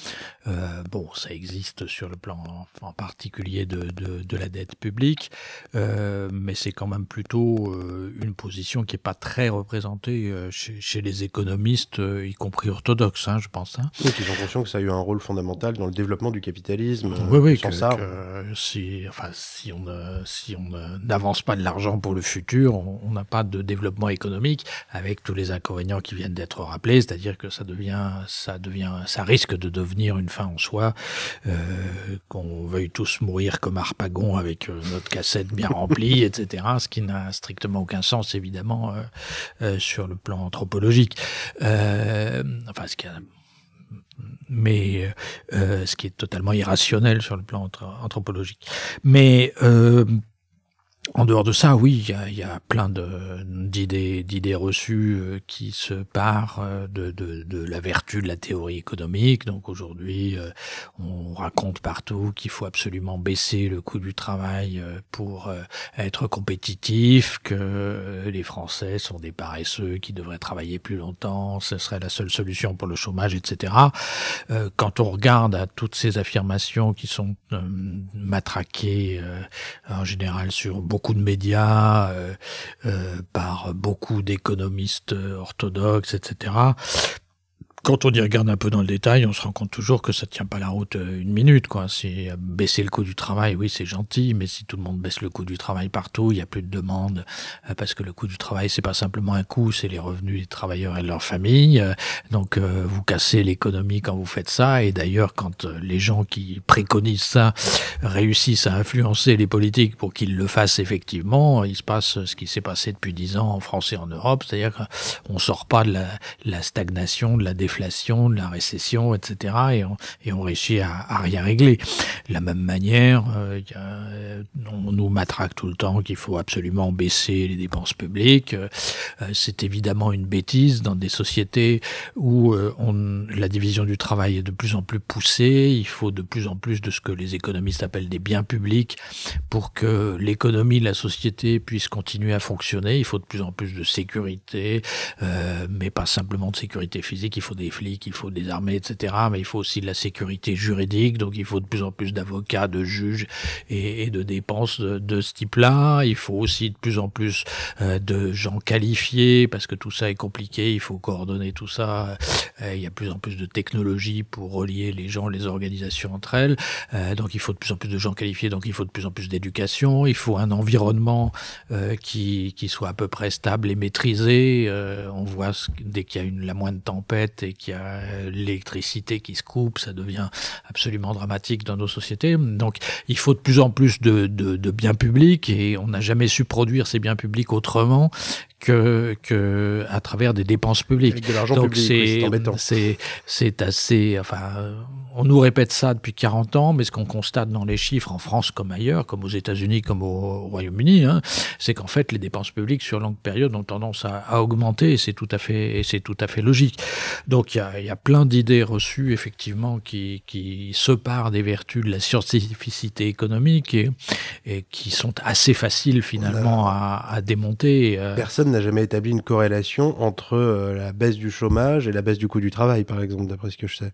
bon, ça existe sur le plan en particulier de, de, la dette publique, mais c'est quand même plutôt une position qui n'est pas très représentée chez, chez, les économistes, y compris orthodoxes, hein, je pense. Hein. Donc ils ont conscience que ça a eu un rôle fondamental dans le développement du capitalisme. Oui, oui, que, ça. si, enfin, si on si on n'avance pas de l'argent pour le futur, on n'a pas de développement économique avec tous les inconvénients qui viennent d'être rappelés, c'est-à-dire que ça devient, ça devient, ça risque de devenir une fin en soi, euh, qu'on veuille tous mourir comme Harpagon avec euh, notre cassette bien remplie, etc. Ce qui n'a strictement aucun sens évidemment euh, sur le plan anthropologique. enfin, ce qui a mais euh, ce qui est totalement irrationnel sur le plan anthropologique. Mais euh, en dehors de ça, oui, il y a, plein d'idées, d'idées reçues euh, qui se parent euh, de, de, de, la vertu de la théorie économique. Donc aujourd'hui, euh, on raconte partout qu'il faut absolument baisser le coût du travail pour être compétitif, que les Français sont des paresseux qui devraient travailler plus longtemps, ce serait la seule solution pour le chômage, etc. Quand on regarde à toutes ces affirmations qui sont matraquées en général sur beaucoup beaucoup de médias, euh, euh, par beaucoup d'économistes orthodoxes, etc quand on y regarde un peu dans le détail, on se rend compte toujours que ça tient pas la route euh, une minute. Quoi. C'est baisser le coût du travail, oui, c'est gentil, mais si tout le monde baisse le coût du travail partout, il n'y a plus de demande, euh, parce que le coût du travail, c'est pas simplement un coût, c'est les revenus des travailleurs et de leur famille. Euh, donc, vous cassez l'économie quand vous faites ça. Et d'ailleurs, quand les gens qui préconisent ça réussissent à influencer les politiques pour qu'ils le fassent effectivement, il se passe ce qui s'est passé depuis dix ans en France et en Europe, c'est-à-dire qu'on sort pas de la, la stagnation, de la déflation de la récession, etc. Et on, réussit à, rien régler. De la même manière, euh, euh, on nous matraque tout le temps qu'il faut absolument baisser les dépenses publiques. Euh, c'est évidemment une bêtise dans des sociétés où la division du travail est de plus en plus poussée. Il faut de plus en plus de ce que les économistes appellent des biens publics pour que l'économie, la société puisse continuer à fonctionner. Il faut de plus en plus de sécurité, mais pas simplement de sécurité physique. Il faut des flics, il faut des armées, etc. Mais il faut aussi de la sécurité juridique, donc il faut de plus en plus d'avocats, de juges et, de dépenses de, ce type-là. Il faut aussi de plus en plus euh, de gens qualifiés, parce que tout ça est compliqué, il faut coordonner tout ça. Euh, il y a de plus en plus de technologies pour relier les gens, les organisations entre elles. Euh, donc il faut de plus en plus de gens qualifiés, donc il faut de plus en plus d'éducation. Il faut un environnement qui, soit à peu près stable et maîtrisé. on voit dès qu'il y a une, la moindre tempête et qu'il y a l'électricité qui se coupe, ça devient absolument dramatique dans nos sociétés. Donc il faut de plus en plus de, de biens publics et on n'a jamais su produire ces biens publics autrement que, que à travers des dépenses publiques. Avec de l'argent public, c'est c'est assez. Enfin, on nous répète ça depuis 40 ans, mais ce qu'on constate dans les chiffres en France comme ailleurs, comme aux États-Unis, comme au Royaume-Uni, hein, c'est qu'en fait les dépenses publiques sur longue période ont tendance à, à augmenter et c'est tout à fait et c'est tout à fait logique. Donc il y a, y a, plein d'idées reçues effectivement qui, qui se partent des vertus de la scientificité économique et, et qui sont assez faciles finalement à, à, démonter. Euh, Personne n'a jamais établi une corrélation entre euh, la baisse du chômage et la baisse du coût du travail, par exemple, d'après ce que je sais.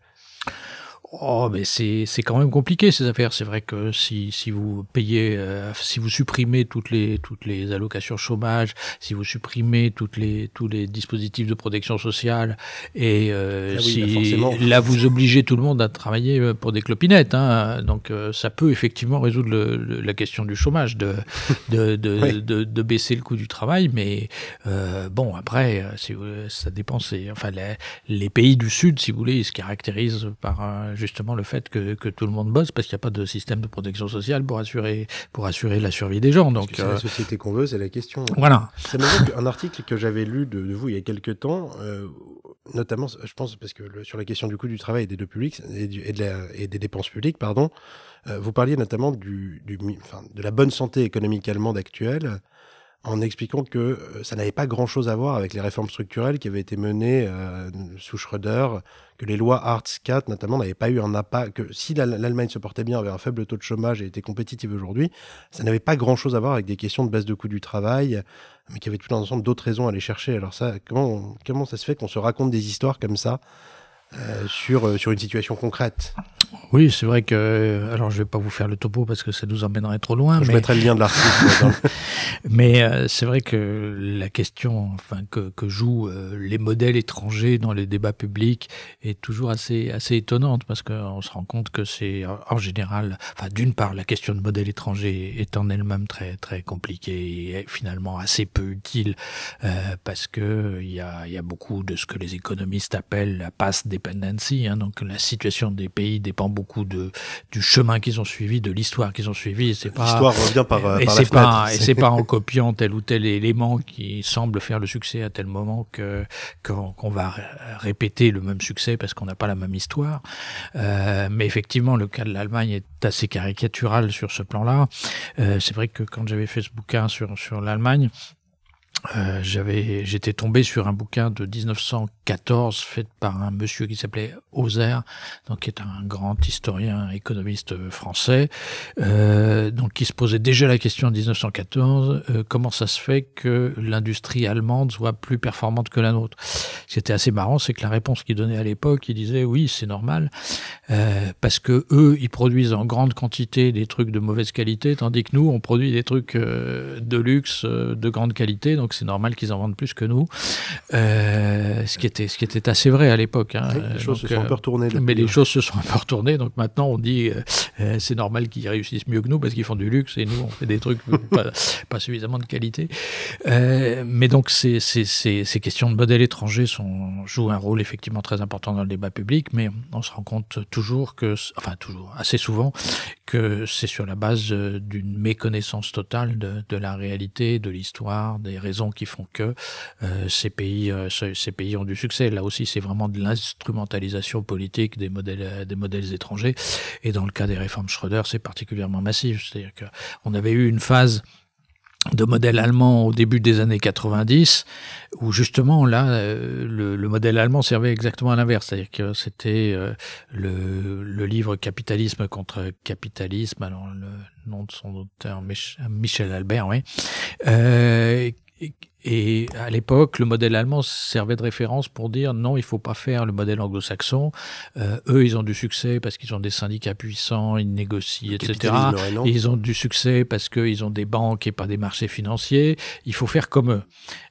Oh, mais c'est quand même compliqué ces affaires. C'est vrai que si, si vous payez, euh, si vous supprimez toutes les toutes les allocations chômage, si vous supprimez toutes les tous les dispositifs de protection sociale et euh, ah si bah, là vous obligez tout le monde à travailler euh, pour des clopinettes, hein, donc ça peut effectivement résoudre le, la question du chômage, de de, de, de, de, baisser le coût du travail. Mais bon, après, si ça dépend. Enfin, les, les, pays du Sud, si vous voulez, ils se caractérisent par un justement le fait que, que tout le monde bosse parce qu'il n'y a pas de système de protection sociale pour assurer, pour assurer la survie des gens. Donc, c'est la euh, société qu'on veut, c'est la question. Voilà. C'est un article que j'avais lu de, vous il y a quelques temps, euh, notamment, je pense, parce que sur la question du coût du travail et des, deux publics, et, et, de la, et des dépenses publiques, pardon, euh, vous parliez notamment du, du, enfin, de la bonne santé économique allemande actuelle en expliquant que euh, ça n'avait pas grand-chose à voir avec les réformes structurelles qui avaient été menées euh, sous Schröder, que les lois Hartz 4 notamment n'avaient pas eu un impact, que si la- l'Allemagne se portait bien, avait un faible taux de chômage et était compétitive aujourd'hui, ça n'avait pas grand-chose à voir avec des questions de baisse de coût du travail, mais qui avait tout un ensemble d'autres raisons à aller chercher. Alors ça, comment, comment ça se fait qu'on se raconte des histoires comme ça euh, sur une situation concrète? Oui, c'est vrai que. Alors, je vais pas vous faire le topo parce que ça nous emmènerait trop loin. Je mais... mettrai le lien de l'article. mais euh, c'est vrai que la question enfin, que, que jouent euh, les modèles étrangers dans les débats publics est toujours assez, assez étonnante parce qu'on se rend compte que c'est en- général. Enfin, d'une part, la question de modèle étranger est en elle-même très, très compliquée et finalement assez peu utile euh, parce que il y a, y a beaucoup de ce que les économistes appellent la pass dependency. Hein, donc, la situation des pays dépend beaucoup de, du chemin qu'ils ont suivi, de l'histoire qu'ils ont suivi. et c'est pas- L'histoire revient par, et la c'est pas, et c'est pas en copiant tel ou tel élément qui semble faire le succès à tel moment que qu'on va ré- répéter le même succès parce qu'on n'a pas la même histoire. Euh, mais effectivement, le cas de l'Allemagne est assez caricatural sur ce plan-là. Euh, c'est vrai que quand j'avais fait ce bouquin sur sur l'Allemagne. Euh, j'avais, j'étais tombé sur un bouquin de 1914 fait par un monsieur qui s'appelait Auxerre, donc qui est un grand historien économiste euh, français, euh, donc qui se posait déjà la question en 1914 euh, comment ça se fait que l'industrie allemande soit plus performante que la nôtre? Ce qui était assez marrant, c'est que la réponse qu'il donnait à l'époque, il disait oui, c'est normal, euh, parce que eux, ils produisent en grande quantité des trucs de mauvaise qualité, tandis que nous, on produit des trucs de luxe de grande qualité, c'est normal qu'ils en vendent plus que nous. Euh, ce qui était ce qui était assez vrai à l'époque. hein. Oui, les choses Donc, se sont un peu retournées Mais les choses se sont un peu retournées, donc maintenant on dit euh, euh, c'est normal qu'ils réussissent mieux que nous parce qu'ils font du luxe et nous on fait des trucs pas, pas suffisamment de qualité. Euh, mais donc ces, ces, ces, ces questions de modèles étrangers sont, jouent un rôle effectivement très important dans le débat public, mais on se rend compte toujours que, enfin toujours, assez souvent, que c'est sur la base d'une méconnaissance totale de, de la réalité, de l'histoire, des raisons qui font que euh, ces pays, euh, ce- ces pays ont du succès. Là aussi, c'est vraiment de l'instrumentalisation politique des modèles, euh, des modèles étrangers. Et dans le cas des réformes Schröder, c'est particulièrement massif. C'est-à-dire qu'on avait eu une phase de modèle allemand au début des années 90, où justement là, le, le modèle allemand servait exactement à l'inverse, c'est-à-dire que c'était le, livre Capitalisme contre capitalisme, alors le nom de son auteur, Mich- Michel Albert, oui. it, et, à l'époque, le modèle allemand servait de référence pour dire non, il faut pas faire le modèle anglo-saxon. Euh, eux, ils ont du succès parce qu'ils ont des syndicats puissants, ils négocient, Le etc. Et ils ont du succès parce qu'ils ont des banques et pas des marchés financiers. Il faut faire comme eux.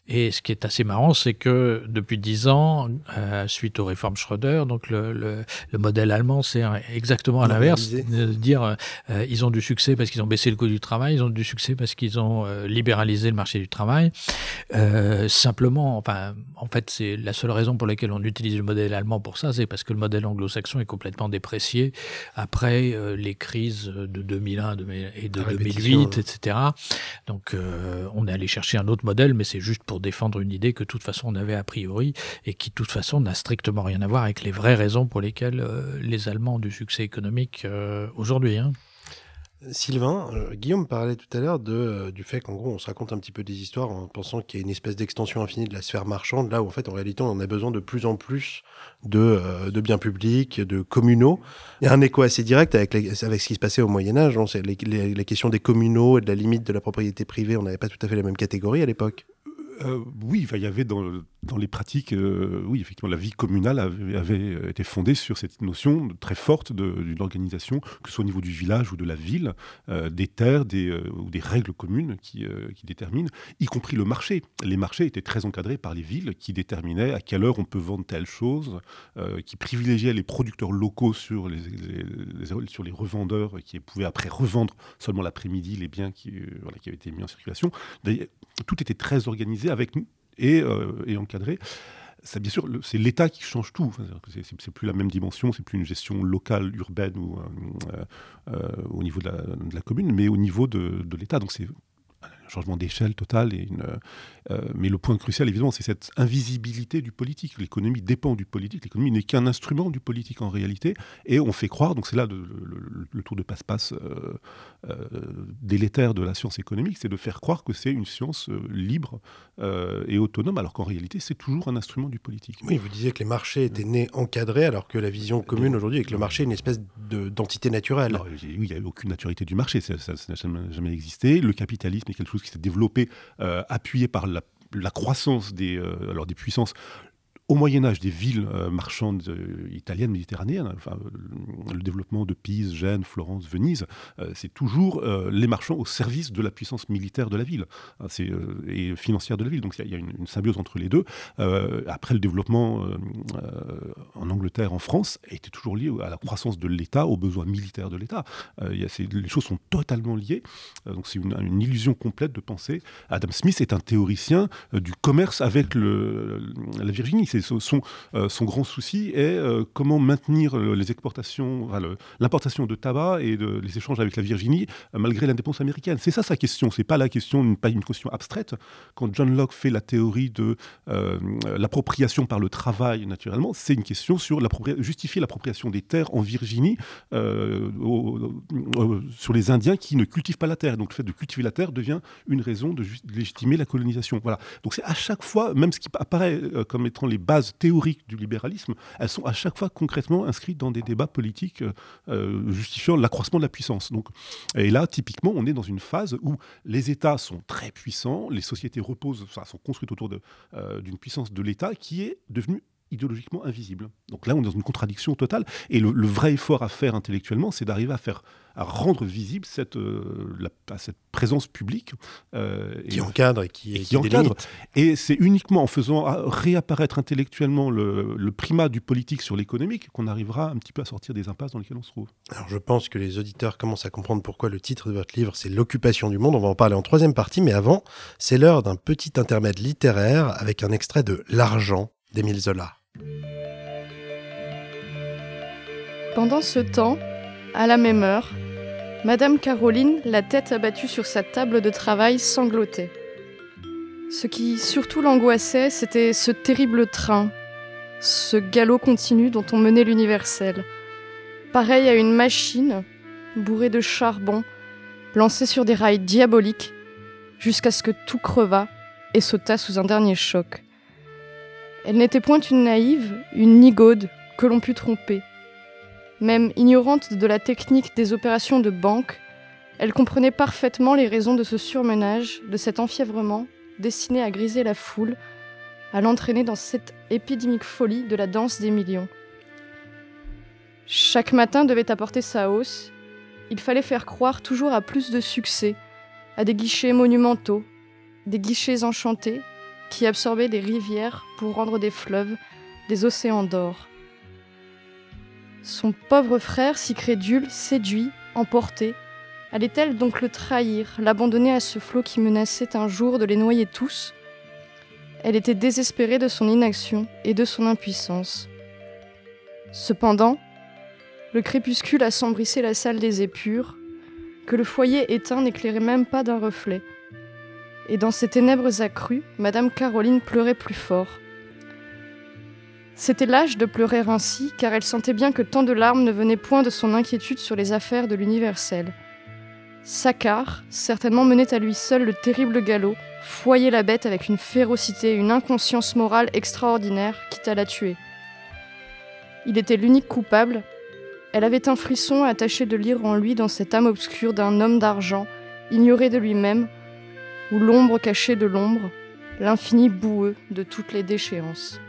Et ce qui est assez marrant, c'est que depuis dix ans, euh, suite aux réformes Schröder, donc le, le, le modèle allemand, c'est exactement à l'inverse, dire euh, euh, ils ont du succès parce qu'ils ont baissé le coût du travail, ils ont du succès parce qu'ils ont euh, libéralisé le marché du travail. Euh, simplement, enfin, en fait, c'est la seule raison pour laquelle on utilise le modèle allemand pour ça, c'est parce que le modèle anglo-saxon est complètement déprécié après euh, les crises de 2001 de- et de La répétition, 2008, ouais. etc. Donc, euh, on est allé chercher un autre modèle, mais c'est juste pour défendre une idée que de toute façon on avait a priori et qui de toute façon n'a strictement rien à voir avec les vraies raisons pour lesquelles les Allemands ont du succès économique aujourd'hui. hein. Sylvain, euh, Guillaume parlait tout à l'heure de, euh, du fait qu'en gros, on se raconte un petit peu des histoires en pensant qu'il y a une espèce d'extension infinie de la sphère marchande, là où en fait, en réalité, on a besoin de plus en plus de, euh, de biens publics, de communaux. Il y a un écho assez direct avec, avec ce qui se passait au Moyen-Âge. hein. La question des communaux et de la limite de la propriété privée, on n'avait pas tout à fait la même catégorie à l'époque. Euh, oui, il y avait dans, les pratiques, euh, oui, effectivement, la vie communale avait, euh, été fondée sur cette notion très forte d'une organisation, que ce soit au niveau du village ou de la ville, des terres des, ou des règles communes qui, déterminent, y compris le marché. Les marchés étaient très encadrés par les villes qui déterminaient à quelle heure on peut vendre telle chose, qui privilégiaient les producteurs locaux sur les, sur les revendeurs qui pouvaient après revendre seulement l'après-midi les biens qui, qui avaient été mis en circulation. Tout était très organisé avec et, euh, et encadré. Ça, bien sûr, c'est l'État qui change tout. Enfin, c'est- plus la même dimension, c'est plus une gestion locale, urbaine ou euh, euh, au niveau de la, commune, mais au niveau de, de l'État. Donc c'est un changement d'échelle total. Et une, euh, mais le point crucial, évidemment, c'est cette invisibilité du politique. L'économie dépend du politique. L'économie n'est qu'un instrument du politique en réalité. Et on fait croire, donc c'est là le, le, le, tour de passe-passe euh, euh, délétère de la science économique, c'est de faire croire que c'est une science libre et autonome, alors qu'en réalité, c'est toujours un instrument du politique. Oui, vous disiez que les marchés étaient nés encadrés, alors que la vision commune aujourd'hui est que le marché est une espèce d'entité naturelle. Non, oui, il n'y a aucune naturalité du marché, ça n'a jamais, jamais, existé. Le capitalisme est quelque chose qui s'est développé, appuyé par la, croissance des, euh, puissances au Moyen Âge, des villes euh, marchandes euh, italiennes, méditerranéennes, le développement de Pise, Gênes, Florence, Venise, euh, c'est toujours les marchands au service de la puissance militaire de la ville hein, et financière de la ville. Donc il y, a une, symbiose entre les deux. après, le développement en Angleterre, en France, était toujours lié à la croissance de l'État, aux besoins militaires de l'État. les choses sont totalement liées. donc c'est une, illusion complète de penser. Adam Smith est un théoricien du commerce avec la Virginie son, euh, grand souci est euh, comment maintenir les exportations, l'importation de tabac et de, les échanges avec la Virginie euh, malgré l'indépendance américaine. C'est ça sa question. C'est pas la question, pas une question abstraite. Quand John Locke fait la théorie de l'appropriation par le travail, naturellement, c'est une question sur justifier l'appropriation des terres en Virginie sur les Indiens qui ne cultivent pas la terre. Donc le fait de cultiver la terre devient une raison de, légitimer la colonisation. Voilà. Donc c'est à chaque fois, même ce qui apparaît comme étant les bases théoriques du libéralisme, elles sont à chaque fois concrètement inscrites dans des débats politiques euh, justifiant l'accroissement de la puissance. Donc, et là, typiquement, on est dans une phase où les États sont très puissants, les sociétés reposent, sont construites autour d'une euh, puissance de l'État qui est devenue idéologiquement invisible. Donc là, on est dans une contradiction totale. Et le vrai effort à faire intellectuellement, c'est d'arriver à faire à rendre visible cette, euh, la, cette présence publique euh, qui et, encadre et qui, et qui, qui encadre. Et c'est uniquement en faisant réapparaître intellectuellement le, le primat du politique sur l'économique qu'on arrivera un petit peu à sortir des impasses dans lesquelles on se trouve. Alors je pense que les auditeurs commencent à comprendre pourquoi le titre de votre livre c'est l'occupation du monde. On va en parler en troisième partie, mais avant, c'est l'heure d'un petit intermède littéraire avec un extrait de L'argent d'Émile Zola. Pendant ce temps, à la même heure, Madame Caroline, la tête abattue sur sa table de travail, sanglotait. Ce qui surtout l'angoissait, c'était ce terrible train, ce galop continu dont on menait l'universel. Pareil à une machine, bourrée de charbon, lancée sur des rails diaboliques, jusqu'à ce que tout crevât et sauta sous un dernier choc. Elle n'était point une naïve, une nigaude que l'on put tromper. Même ignorante de la technique des opérations de banque, elle comprenait parfaitement les raisons de ce surmenage, de cet enfièvrement, destiné à griser la foule, à l'entraîner dans cette épidémique folie de la danse des millions. Chaque matin devait apporter sa hausse, il fallait faire croire toujours à plus de succès, à des guichets monumentaux, des guichets enchantés qui absorbaient des rivières pour rendre des fleuves, des océans d'or. Son pauvre frère, si crédule, séduit, emporté, allait-elle donc le trahir, l'abandonner à ce flot qui menaçait un jour de les noyer tous? Elle était désespérée de son inaction et de son impuissance. Cependant, le crépuscule assombrissait la salle des épures, que le foyer éteint n'éclairait même pas d'un reflet. Et dans ces ténèbres accrues, Madame Caroline pleurait plus fort. C'était l'âge de pleurer ainsi, car elle sentait bien que tant de larmes ne venaient point de son inquiétude sur les affaires de l'universel. Saccard, certainement menait à lui seul le terrible galop, foyait la bête avec une férocité, une inconscience morale extraordinaire, quitte à la tuer. Il était l'unique coupable. Elle avait un frisson attaché de lire en lui dans cette âme obscure d'un homme d'argent, ignoré de lui-même, ou l'ombre cachée de l'ombre, l'infini boueux de toutes les déchéances.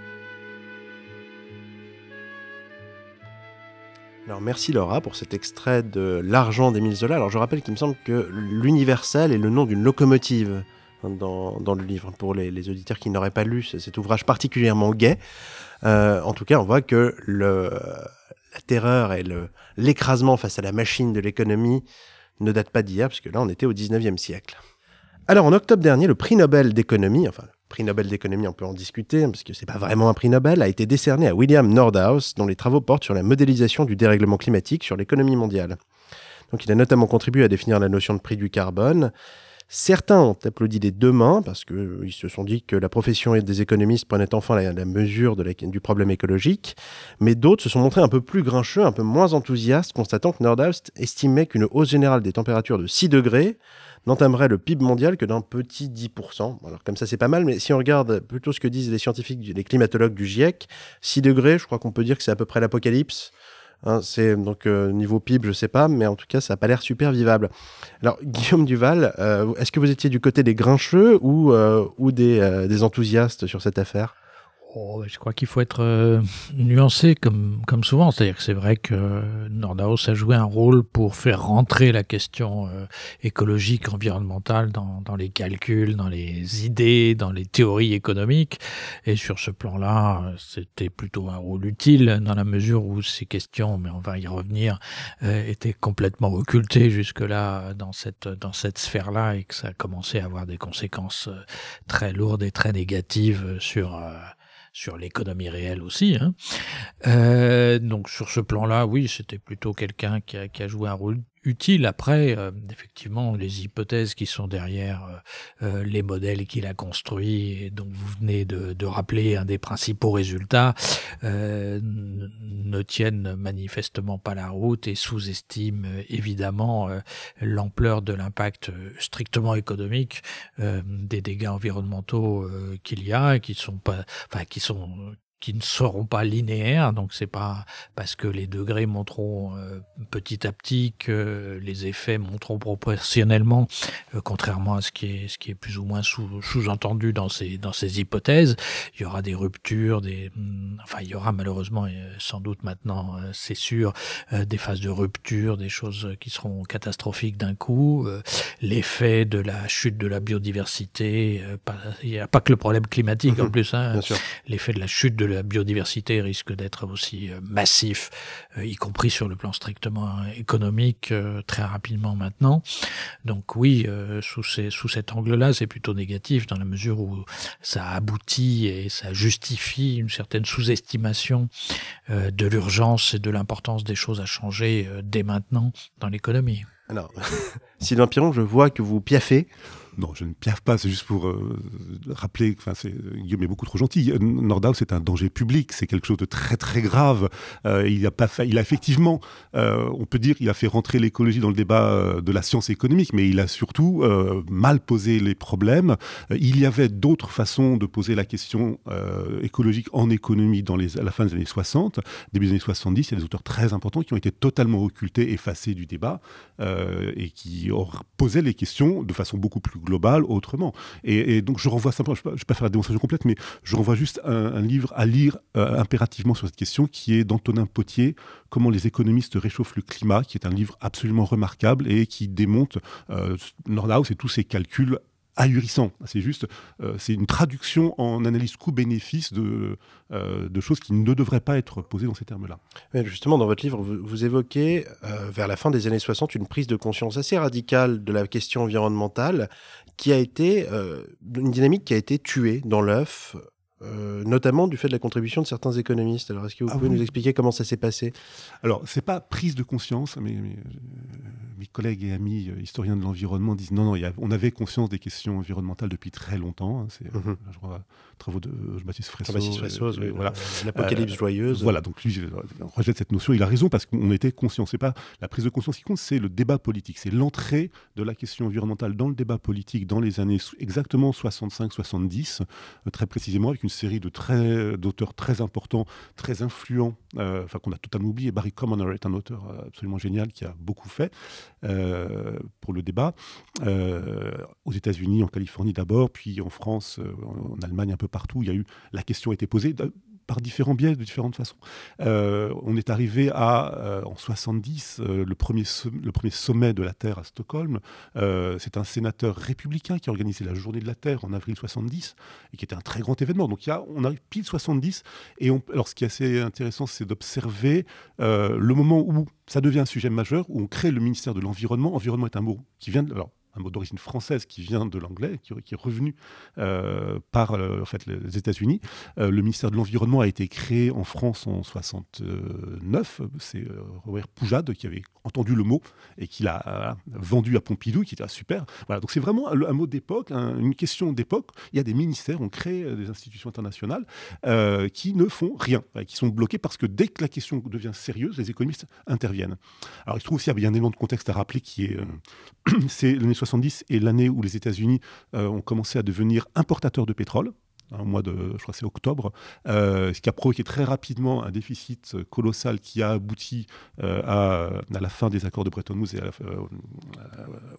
Alors merci Laura pour cet extrait de L'argent d'Émile Zola. Alors je rappelle qu'il me semble que l'universel est le nom d'une locomotive dans, dans, le livre, pour les, auditeurs qui n'auraient pas lu cet ouvrage particulièrement gai. Euh, en tout cas, on voit que la terreur et l'écrasement face à la machine de l'économie ne datent pas d'hier, puisque là on était au 19e siècle. Alors en octobre dernier, le prix Nobel d'économie, enfin prix Nobel d'économie, on peut en discuter, parce que c'est pas vraiment un prix Nobel, a été décerné à William Nordhaus, dont les travaux portent sur la modélisation du dérèglement climatique sur l'économie mondiale. Donc il a notamment contribué à définir la notion de prix du carbone. Certains ont applaudi des deux mains parce qu'ils se sont dit que la profession des économistes prenait enfin la, mesure du problème écologique, mais d'autres se sont montrés un peu plus grincheux, un peu moins enthousiastes, constatant que Nordhaus estimait qu'une hausse générale des températures de 6 degrés n'entamerait le PIB mondial que d'un petit 10%. Alors comme ça c'est pas mal, mais si on regarde plutôt ce que disent les scientifiques, les climatologues du GIEC, 6 degrés, je crois qu'on peut dire que c'est à peu près l'apocalypse. Hein, c'est donc euh, niveau PIB, je sais pas, mais en tout cas, ça n'a pas l'air super vivable. Alors, Guillaume Duval, euh, est-ce que vous étiez du côté des grincheux ou, euh, ou des, des enthousiastes sur cette affaire? Oh, je crois qu'il faut être euh, nuancé comme, comme souvent. C'est-à-dire que c'est vrai que Nordhaus a joué un rôle pour faire rentrer la question euh, écologique, environnementale dans, dans, les calculs, dans les idées, dans les théories économiques. Et sur ce plan-là, c'était plutôt un rôle utile dans la mesure où ces questions, mais on va y revenir, euh, étaient complètement occultées jusque-là dans cette, dans cette sphère-là et que ça a commencé à avoir des conséquences très lourdes et très négatives sur sur l'économie réelle aussi. Hein. Euh, donc sur ce plan-là, oui, c'était plutôt quelqu'un qui a, qui a, joué un rôle utile. Après, euh, effectivement, les hypothèses qui sont derrière euh, euh les modèles qu'il a construits, et donc vous venez de, de, rappeler un des principaux résultats, euh, ne tiennent manifestement pas la route et sous-estiment euh, évidemment l'ampleur de l'impact strictement économique des dégâts environnementaux qu'il y a, qui sont pas, enfin qui sont qui ne seront pas linéaires, donc c'est pas parce que les degrés monteront euh, petit à petit que les effets monteront proportionnellement, euh, contrairement à ce qui est ce qui est plus ou moins sous, sous-entendu dans ces dans ces hypothèses. Il y aura des ruptures, des hmm, enfin il y aura malheureusement sans doute maintenant euh, c'est sûr des phases de rupture, des choses qui seront catastrophiques d'un coup. L'effet de la chute de la biodiversité, il n'y a pas que le problème climatique en plus, hein, l'effet de la chute de la biodiversité risque d'être aussi euh, massif, euh, y compris sur le plan strictement économique, euh, très rapidement maintenant. Donc oui, sous, ces, sous cet angle-là, c'est plutôt négatif dans la mesure où ça aboutit et ça justifie une certaine sous-estimation de l'urgence et de l'importance des choses à changer dès maintenant dans l'économie. Alors, Sylvain Piron, je vois que vous piaffez. Non, je ne piaffe pas, c'est juste pour euh, rappeler, enfin, Guillaume est beaucoup trop gentil. Nordhaus, c'est un danger public, c'est quelque chose de très très grave. Euh, il, a pas fait, il a effectivement, euh, on peut dire, il a fait rentrer l'écologie dans le débat euh, de la science économique, mais il a surtout euh, mal posé les problèmes. Euh, il y avait d'autres façons de poser la question écologique en économie dans les, à la fin des années 60, début des années 70. Il y a des auteurs très importants qui ont été totalement occultés, effacés du débat, et qui posaient les questions de façon beaucoup plus global autrement. Et, donc je renvoie simplement, je ne vais pas faire la démonstration complète, mais je renvoie juste un, un livre à lire euh, impérativement sur cette question qui est d'Antonin Potier, Comment les économistes réchauffent le climat, qui est un livre absolument remarquable et qui démonte euh, Nordhaus et tous ses calculs ahurissant. C'est juste, euh, c'est une traduction en analyse coût-bénéfice de, euh, de choses qui ne devraient pas être posées dans ces termes-là. Justement, dans votre livre, vous, évoquez, euh, vers la fin des années 60, une prise de conscience assez radicale de la question environnementale qui a été, une dynamique qui a été tuée dans l'œuf euh, notamment du fait de la contribution de certains économistes. Alors, est-ce que vous ah pouvez oui. nous expliquer comment ça s'est passé? Alors, c'est pas prise de conscience, mais, mais euh, mes collègues et amis euh, historiens de l'environnement disent non, non, y a, on avait conscience des questions environnementales depuis très longtemps. Hein, c'est, mm -hmm. je crois, travaux de Baptiste Fresso. Fresso, oui, voilà. L'apocalypse joyeuse. Voilà, donc lui rejette cette notion. Il a raison parce qu'on était conscient. C'est pas la prise de conscience qui compte, c'est le débat politique. C'est l'entrée de la question environnementale dans le débat politique dans les années exactement 65-70, très précisément, avec une série de très, d'auteurs très importants, très influents, euh, enfin qu'on a totalement oublié. Barry Commoner est un auteur absolument génial qui a beaucoup fait euh, pour le débat, euh, aux États-Unis, en Californie d'abord, puis en France, en Allemagne, un peu partout. Il y a eu la question a été posée par différents biais, de différentes façons. Euh, on est arrivé à, euh, en 70, euh, le, premier sommet de la Terre à Stockholm. C'est un sénateur républicain qui a organisé la Journée de la Terre en avril 70 et qui était un très grand événement. Donc a, on arrive pile 70. Et alors ce qui est assez intéressant, c'est d'observer le moment où ça devient un sujet majeur, où on crée le ministère de l'Environnement. Environnement est un mot qui vient de... Alors, un mot d'origine française qui vient de l'anglais, qui, est revenu euh, par euh, en fait, les États-Unis. Euh, le ministère de l'Environnement a été créé en France en 69. C'est Robert Poujade qui avait entendu le mot et qui l'a vendu à Pompidou, qui était super. Voilà, donc c'est vraiment un, mot d'époque, un, une question d'époque. Il y a des ministères, on crée des institutions internationales qui ne font rien, qui sont bloqués parce que dès que la question devient sérieuse, les économistes interviennent. Alors il se trouve aussi, il y a un élément de contexte à rappeler qui est, c'est l'année 70 et l'année où les États-Unis euh, ont commencé à devenir importateurs de pétrole un mois de, je crois c'est octobre, euh, ce qui a provoqué très rapidement un déficit colossal qui a abouti euh, à, à, la fin des accords de Bretton Woods et à la, euh,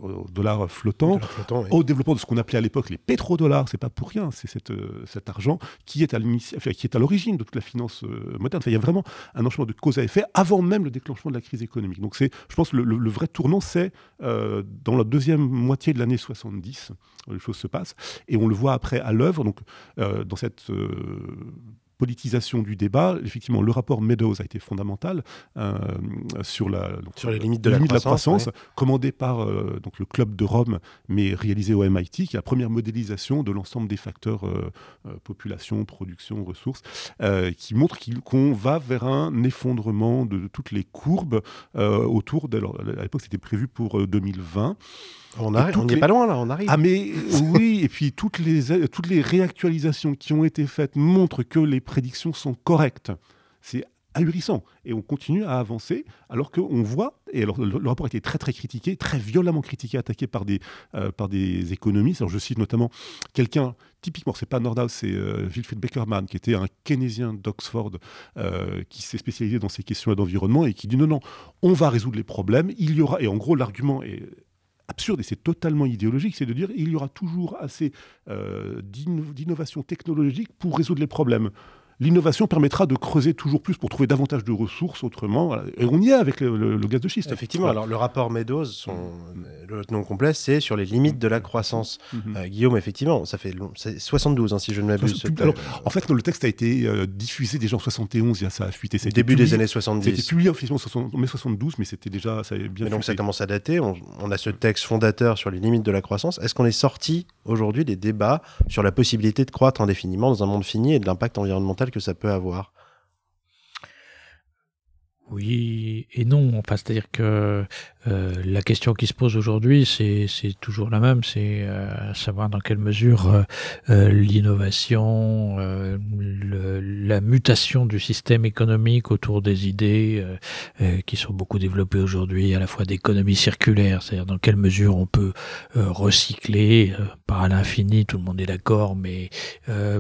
au dollar flottant, dollar flottant oui. au développement de ce qu'on appelait à l'époque les pétrodollars, c'est pas pour rien, c'est cet argent qui est à l'origine de toute la finance moderne. Enfin, il y a vraiment un enchaînement de cause à effet avant même le déclenchement de la crise économique. Donc c'est, je pense, le, le, le vrai tournant, c'est dans la deuxième moitié de l'année 70, les choses se passent, et on le voit après à l'œuvre. Donc euh, dans cette euh, politisation du débat, effectivement, le rapport Meadows a été fondamental euh, sur, la, donc, sur les limites de, la, limite croissance, de la croissance, ouais. commandé par euh, donc, le club de Rome, mais réalisé au MIT, qui est la première modélisation de l'ensemble des facteurs euh, population, production, ressources, qui montre qu'on va vers un effondrement de, de toutes les courbes autour de... Alors, à l'époque, c'était prévu pour 2020. On n'est pas loin là, on arrive. Ah mais oui, et puis toutes les, toutes les réactualisations qui ont été faites montrent que les prédictions sont correctes. C'est ahurissant. Et on continue à avancer alors qu'on voit, et alors le, le, rapport a été très très critiqué, très violemment critiqué, attaqué par des, euh, par des économistes. Alors je cite notamment quelqu'un, typiquement, c'est pas Nordhaus, c'est euh, Wilfried Beckerman, qui était un keynésien d'Oxford, euh, qui s'est spécialisé dans ces questions d'environnement et qui dit non, non, on va résoudre les problèmes, il y aura, et en gros l'argument est absurde et c'est totalement idéologique, c'est de dire il y aura toujours assez euh, d'innovation technologique pour résoudre les problèmes. L'innovation permettra de creuser toujours plus pour trouver davantage de ressources autrement. Voilà. Et on y est avec le, le, le, gaz de schiste. Effectivement. Alors, le rapport Meadows, son, le nom complet, c'est sur les limites de la croissance. Mm -hmm. euh, Guillaume, effectivement, ça fait 72, hein, si je ne m'abuse. Alors, en fait, le texte a été euh, diffusé déjà en 71, ça a fuité. Début publié, des années 70. C'était publié officiellement en mai 72, mais c'était déjà. Ça avait bien mais donc, ça commence à dater. On, on, a ce texte fondateur sur les limites de la croissance. Est-ce qu'on est sorti aujourd'hui des débats sur la possibilité de croître indéfiniment dans un monde fini et de l'impact environnemental que ça peut avoir oui et non. Enfin, c'est-à-dire que euh, la question qui se pose aujourd'hui, c'est toujours la même, c'est euh, savoir dans quelle mesure euh, euh l'innovation, euh, la mutation du système économique autour des idées euh, qui sont beaucoup développées aujourd'hui, à la fois d'économie circulaire, c'est-à-dire dans quelle mesure on peut recycler par à l'infini, tout le monde est d'accord, mais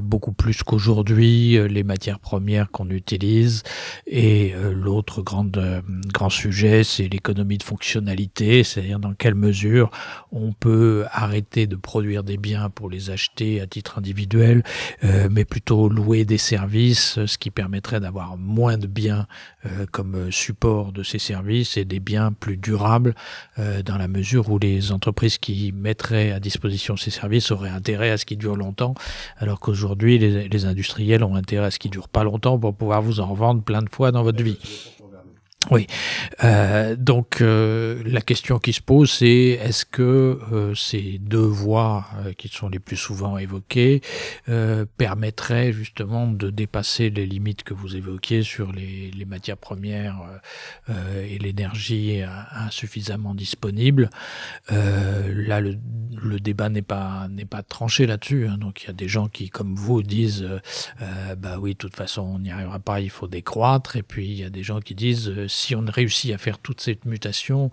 beaucoup plus qu'aujourd'hui les matières premières qu'on utilise. Et l'autre grande grand sujet, c'est l'économie de fonction c'est-à-dire dans quelle mesure on peut arrêter de produire des biens pour les acheter à titre individuel, euh, mais plutôt louer des services, ce qui permettrait d'avoir moins de biens euh, comme support de ces services et des biens plus durables euh, dans la mesure où les entreprises qui mettraient à disposition ces services auraient intérêt à ce qu'ils durent longtemps, alors qu'aujourd'hui les, les industriels ont intérêt à ce qu'ils durent pas longtemps pour pouvoir vous en revendre plein de fois dans votre vie. Oui. Euh, donc euh, la question qui se pose, c'est est-ce que euh, ces deux voies qui sont les plus souvent évoquées permettraient justement de dépasser les limites que vous évoquiez sur les, matières premières et l'énergie insuffisamment disponible? Là, le, débat n'est pas pas tranché là-dessus. Hein, donc il y a des gens qui, comme vous, disent bah oui, de toute façon, on n'y arrivera pas, il faut décroître. Et puis il y a des gens qui disent si on réussit à faire toute cette mutation,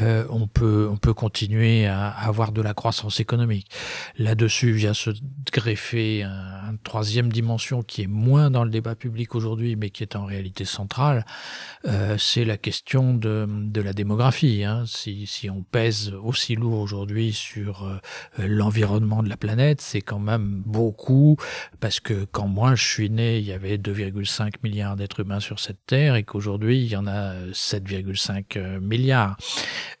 euh, on, peut, on peut continuer à, avoir de la croissance économique. Là-dessus vient se greffer un, une troisième dimension qui est moins dans le débat public aujourd'hui, mais qui est en réalité centrale, euh, c'est la question de, de la démographie. Hein. Si, si on pèse aussi lourd aujourd'hui sur euh, l'environnement de la planète, c'est quand même beaucoup, parce que quand moi je suis né, il y avait 2,5 milliards d'êtres humains sur cette Terre, et qu'aujourd'hui il y en a à 7,5 milliards.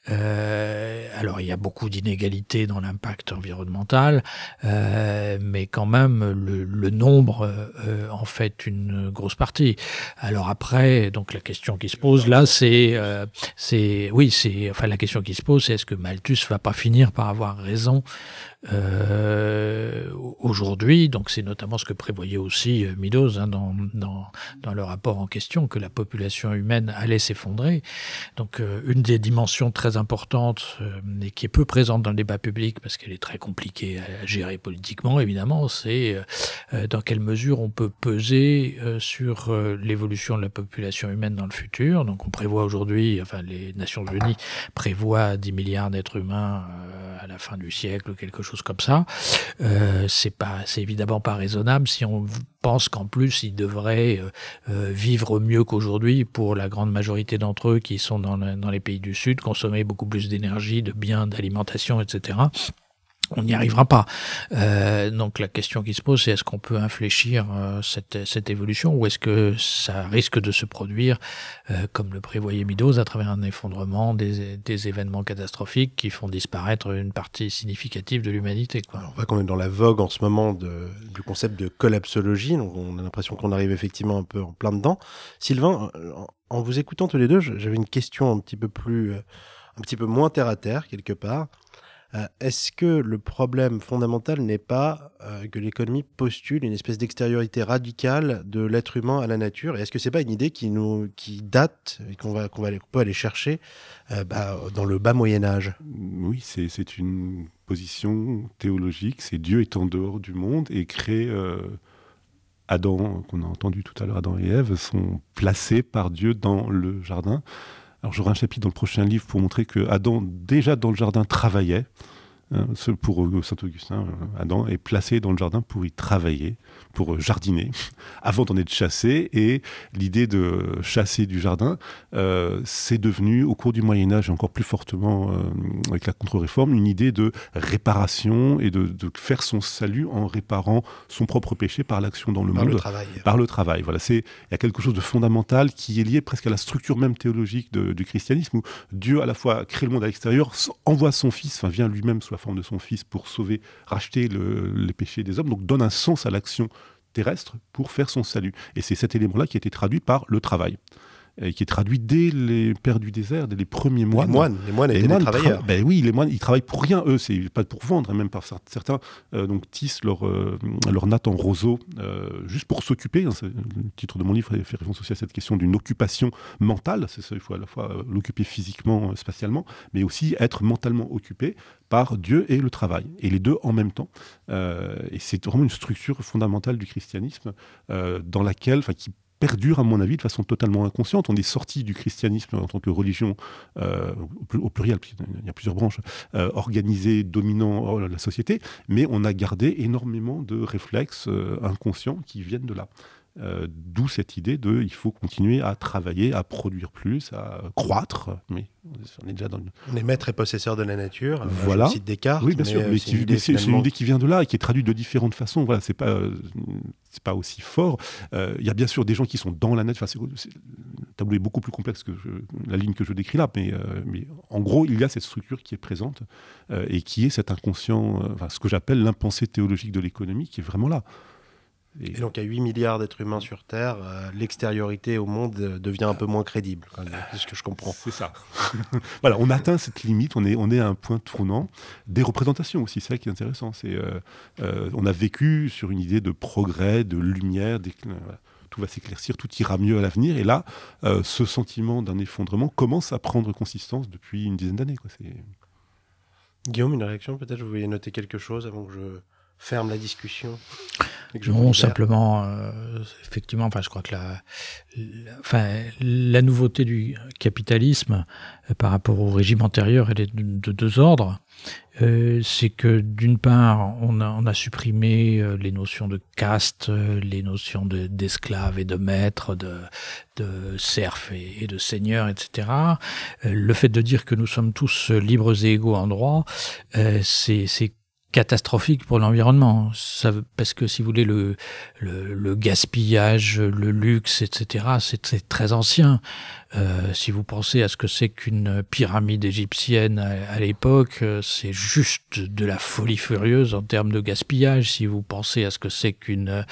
alors il y a beaucoup d'inégalités dans l'impact environnemental, mais quand même le, nombre en fait une grosse partie. Alors après, donc la question qui se pose là, c'est, c'est, oui, c'est, enfin la question qui se pose, c'est est-ce que Malthus va pas finir par avoir raison euh, aujourd'hui? Donc c'est notamment ce que prévoyait aussi euh, Meadows hein, dans, dans, dans, le rapport en question, que la population humaine allait s'effondrer. Donc euh, une des dimensions très importantes et qui est peu présente dans le débat public parce qu'elle est très compliquée à gérer politiquement, évidemment, c'est dans quelle mesure on peut peser sur l'évolution de la population humaine dans le futur. Donc on prévoit aujourd'hui, enfin les Nations Unies prévoient 10 milliards d'êtres humains à la fin du siècle, quelque chose comme ça. Euh, c'est pas, c'est évidemment pas raisonnable si on pense qu'en plus ils devraient euh, euh, vivre mieux qu'aujourd'hui pour la grande majorité d'entre eux qui sont dans, dans les pays du Sud, consommer beaucoup plus d'énergie, de biens, d'alimentation, etc on n'y arrivera pas. Euh, donc la question qui se pose, c'est est-ce qu'on peut infléchir euh, cette, cette, évolution ou est-ce que ça risque de se produire, euh, comme le prévoyait Midos, à travers un effondrement des, des, événements catastrophiques qui font disparaître une partie significative de l'humanité. On voit qu'on est dans la vogue en ce moment de, du concept de collapsologie, donc on a l'impression qu'on arrive effectivement un peu en plein dedans. Sylvain, en vous écoutant tous les deux, j'avais une question un petit peu plus, un petit peu moins terre à terre quelque part. Euh, est-ce que le problème fondamental n'est pas euh, que l'économie postule une espèce d'extériorité radicale de l'être humain à la nature? Et est-ce que c'est pas une idée qui nous qui date et qu'on va peut aller chercher euh, bah, dans le bas Moyen Âge Oui, c'est une position théologique. C'est Dieu est en dehors du monde et crée Adam, qu'on a entendu tout à l'heure, Adam et Ève sont placés par Dieu dans le jardin. Alors j'aurai un chapitre dans le prochain livre pour montrer que Adam, déjà dans le jardin, travaillait. Hein, pour euh, Saint Augustin, euh, Adam est placé dans le jardin pour y travailler, pour euh, jardiner, avant d'en être chassé. Et l'idée de chasser du jardin, c'est devenu, au cours du Moyen Âge, et encore plus fortement avec la contre-réforme, une idée de réparation et de, faire son salut en réparant son propre péché par l'action dans le par monde. Le travail. Par le travail. Voilà, c'est il y a quelque chose de fondamental qui est lié presque à la structure même théologique du christianisme, où Dieu à la fois crée le monde à l'extérieur, envoie son Fils, enfin vient lui-même la forme de son Fils pour sauver, racheter les péchés des hommes, donc donne un sens à l'action terrestre pour faire son salut. Et c'est cet élément-là qui a été traduit par le travail et qui est traduit dès les pères du désert, dès les premiers moines. Les moines, les moines étaient des travailleurs. ben oui, les moines, ils travaillent pour rien, eux, c'est pas pour vendre, hein, même par certains, euh, donc tissent leur, euh, leur natte en roseau, euh, juste pour s'occuper. Hein, le titre de mon livre fait référence aussi à cette question d'une occupation mentale, c'est ça, il faut à la fois l'occuper physiquement, spatialement, mais aussi être mentalement occupé par Dieu et le travail, et les deux en même temps. et c'est vraiment une structure fondamentale du christianisme dans laquelle, enfin, qui perdure, à mon avis, de façon totalement inconsciente. On est sorti du christianisme en tant que religion, euh, au pluriel, il y a plusieurs branches, euh, organisée, dominant la société, mais on a gardé énormément de réflexes euh, inconscients qui viennent de là. Euh, d'où cette idée de il faut continuer à travailler, à produire plus, à croître. Mais on est déjà dans On est maître et possesseur de la nature. Euh, voilà. Je cite Descartes. Oui, bien sûr. Mais, c'est une, idée qui vient de là et qui est traduite de différentes façons. Voilà, c'est pas c'est pas aussi fort. Euh, il y a bien sûr des gens qui sont dans la nature. Enfin, le tableau est beaucoup plus complexe que la ligne que je décris là, mais, mais en gros, il y a cette structure qui est présente et qui est cet inconscient, enfin, ce que j'appelle l'impensé théologique de l'économie, qui est vraiment là. Et, donc, à 8 milliards d'êtres humains sur Terre, euh, l'extériorité au monde euh, devient un peu moins crédible, c'est ce que je comprends. C'est ça. voilà, on atteint cette limite, on est, on est à un point tournant. Des représentations aussi, c'est ça qui est intéressant. C'est, euh, on a vécu sur une idée de progrès, de lumière, tout va s'éclaircir, tout ira mieux à l'avenir. Et là, ce sentiment d'un effondrement commence à prendre consistance depuis une dizaine d'années. Guillaume, une réaction peut-être? Vous voulez noter quelque chose avant que je ferme la discussion? Non, simplement, euh, effectivement, enfin, je crois que la, enfin, la nouveauté du capitalisme euh, par rapport au régime antérieur, elle est de, deux ordres. Euh, c'est que d'une part, on a, on a supprimé les notions de caste, les notions d'esclaves et de maîtres, de, de serfs et, et, de seigneurs, etc. le fait de dire que nous sommes tous libres et égaux en droit, c'est catastrophique pour l'environnement. Parce que si vous voulez, le, le, gaspillage, le luxe, etc., c'est très ancien. Euh, si vous pensez à ce que c'est qu'une pyramide égyptienne à, l'époque, euh, c'est juste de la folie furieuse en termes de gaspillage. Si vous pensez à ce que c'est qu'une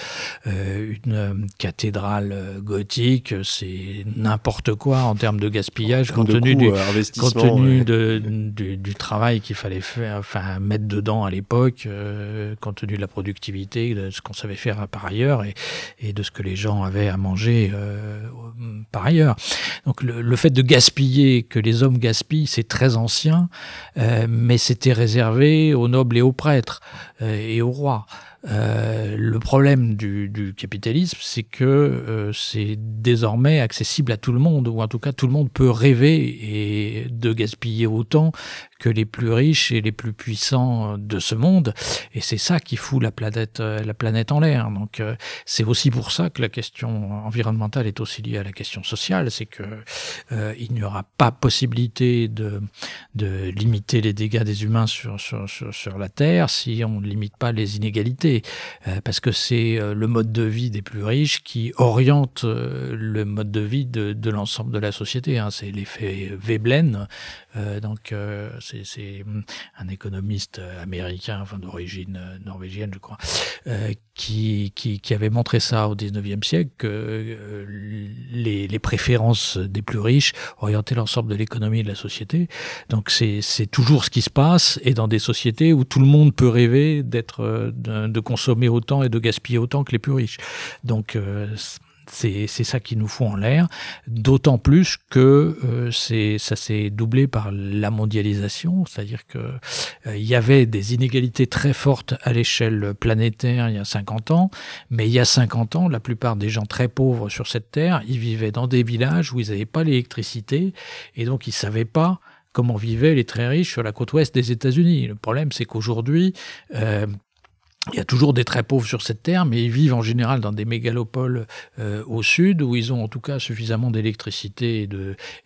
euh, une cathédrale gothique, c'est n'importe quoi en termes de gaspillage compte tenu, du, compte tenu de, du, du, travail qu'il fallait faire, enfin mettre dedans à l'époque, compte tenu de la productivité, de ce qu'on savait faire par ailleurs et, et, de ce que les gens avaient à manger par ailleurs. Donc le, fait de gaspiller, que les hommes gaspillent, c'est très ancien, euh, mais c'était réservé aux nobles et aux prêtres euh, et aux rois. Euh, le problème du, capitalisme, c'est que c'est désormais accessible à tout le monde, ou en tout cas tout le monde peut rêver de gaspiller autant que les plus riches et les plus puissants de ce monde. Et c'est ça qui fout la planète, euh, la planète en l'air. Donc euh, c'est aussi pour ça que la question environnementale est aussi liée à la question sociale. C'est que euh, il n'y aura pas possibilité de, de limiter les dégâts des humains sur, sur, sur, la Terre si on ne limite pas les inégalités. parce que c'est le mode de vie des plus riches qui oriente le mode de vie de, de l'ensemble de la société. Hein. C'est l'effet Veblen. donc c'est un économiste américain, enfin d'origine euh, norvégienne, je crois, euh, qui, qui, avait montré ça au 19e siècle, que euh, les, préférences des plus riches orientaient l'ensemble de l'économie et de la société. Donc c'est toujours ce qui se passe, et dans des sociétés où tout le monde peut rêver d'être, de, de, consommer autant et de gaspiller autant que les plus riches. Donc c'est ça qui nous fout en l'air, d'autant plus que euh, ça s'est doublé par la mondialisation, c'est-à-dire qu'il euh, y avait des inégalités très fortes à l'échelle planétaire il y a 50 ans, mais il y a 50 ans, la plupart des gens très pauvres sur cette terre, ils vivaient dans des villages où ils n'avaient pas l'électricité, et donc ils ne savaient pas comment vivaient les très riches sur la côte ouest des États-Unis. Le problème, c'est qu'aujourd'hui, euh, il y a toujours des très pauvres sur cette terre, mais ils vivent en général dans des mégalopoles euh, au sud, où ils ont en tout cas suffisamment d'électricité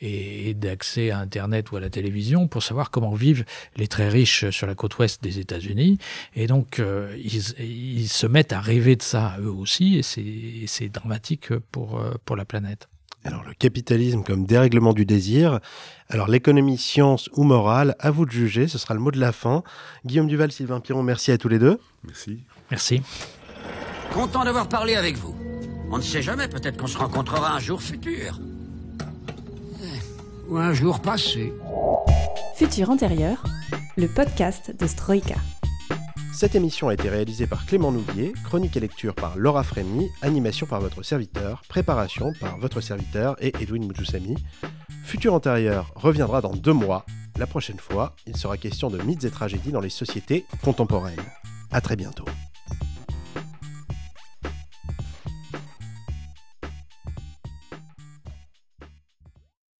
et, d'accès à Internet ou à la télévision pour savoir comment vivent les très riches sur la côte ouest des États-Unis. Et donc, euh, ils, se mettent à rêver de ça eux aussi, et c'est dramatique euh, pour la planète. Alors le capitalisme comme dérèglement du désir. Alors l'économie science ou morale, à vous de juger, ce sera le mot de la fin. Guillaume Duval, Sylvain Piron, merci à tous les deux. Merci. Merci. Content d'avoir parlé avec vous. On ne sait jamais, peut-être qu'on se rencontrera un jour futur. Ou un jour passé. Futur antérieur, le podcast de Stroïka. Cette émission a été réalisée par Clément Nouvier, chronique et lecture par Laura Frémy, animation par votre serviteur, préparation par votre serviteur et Edwin Moudjoussami. Futur antérieur reviendra dans deux mois. La prochaine fois, il sera question de mythes et tragédies dans les sociétés contemporaines. A très bientôt.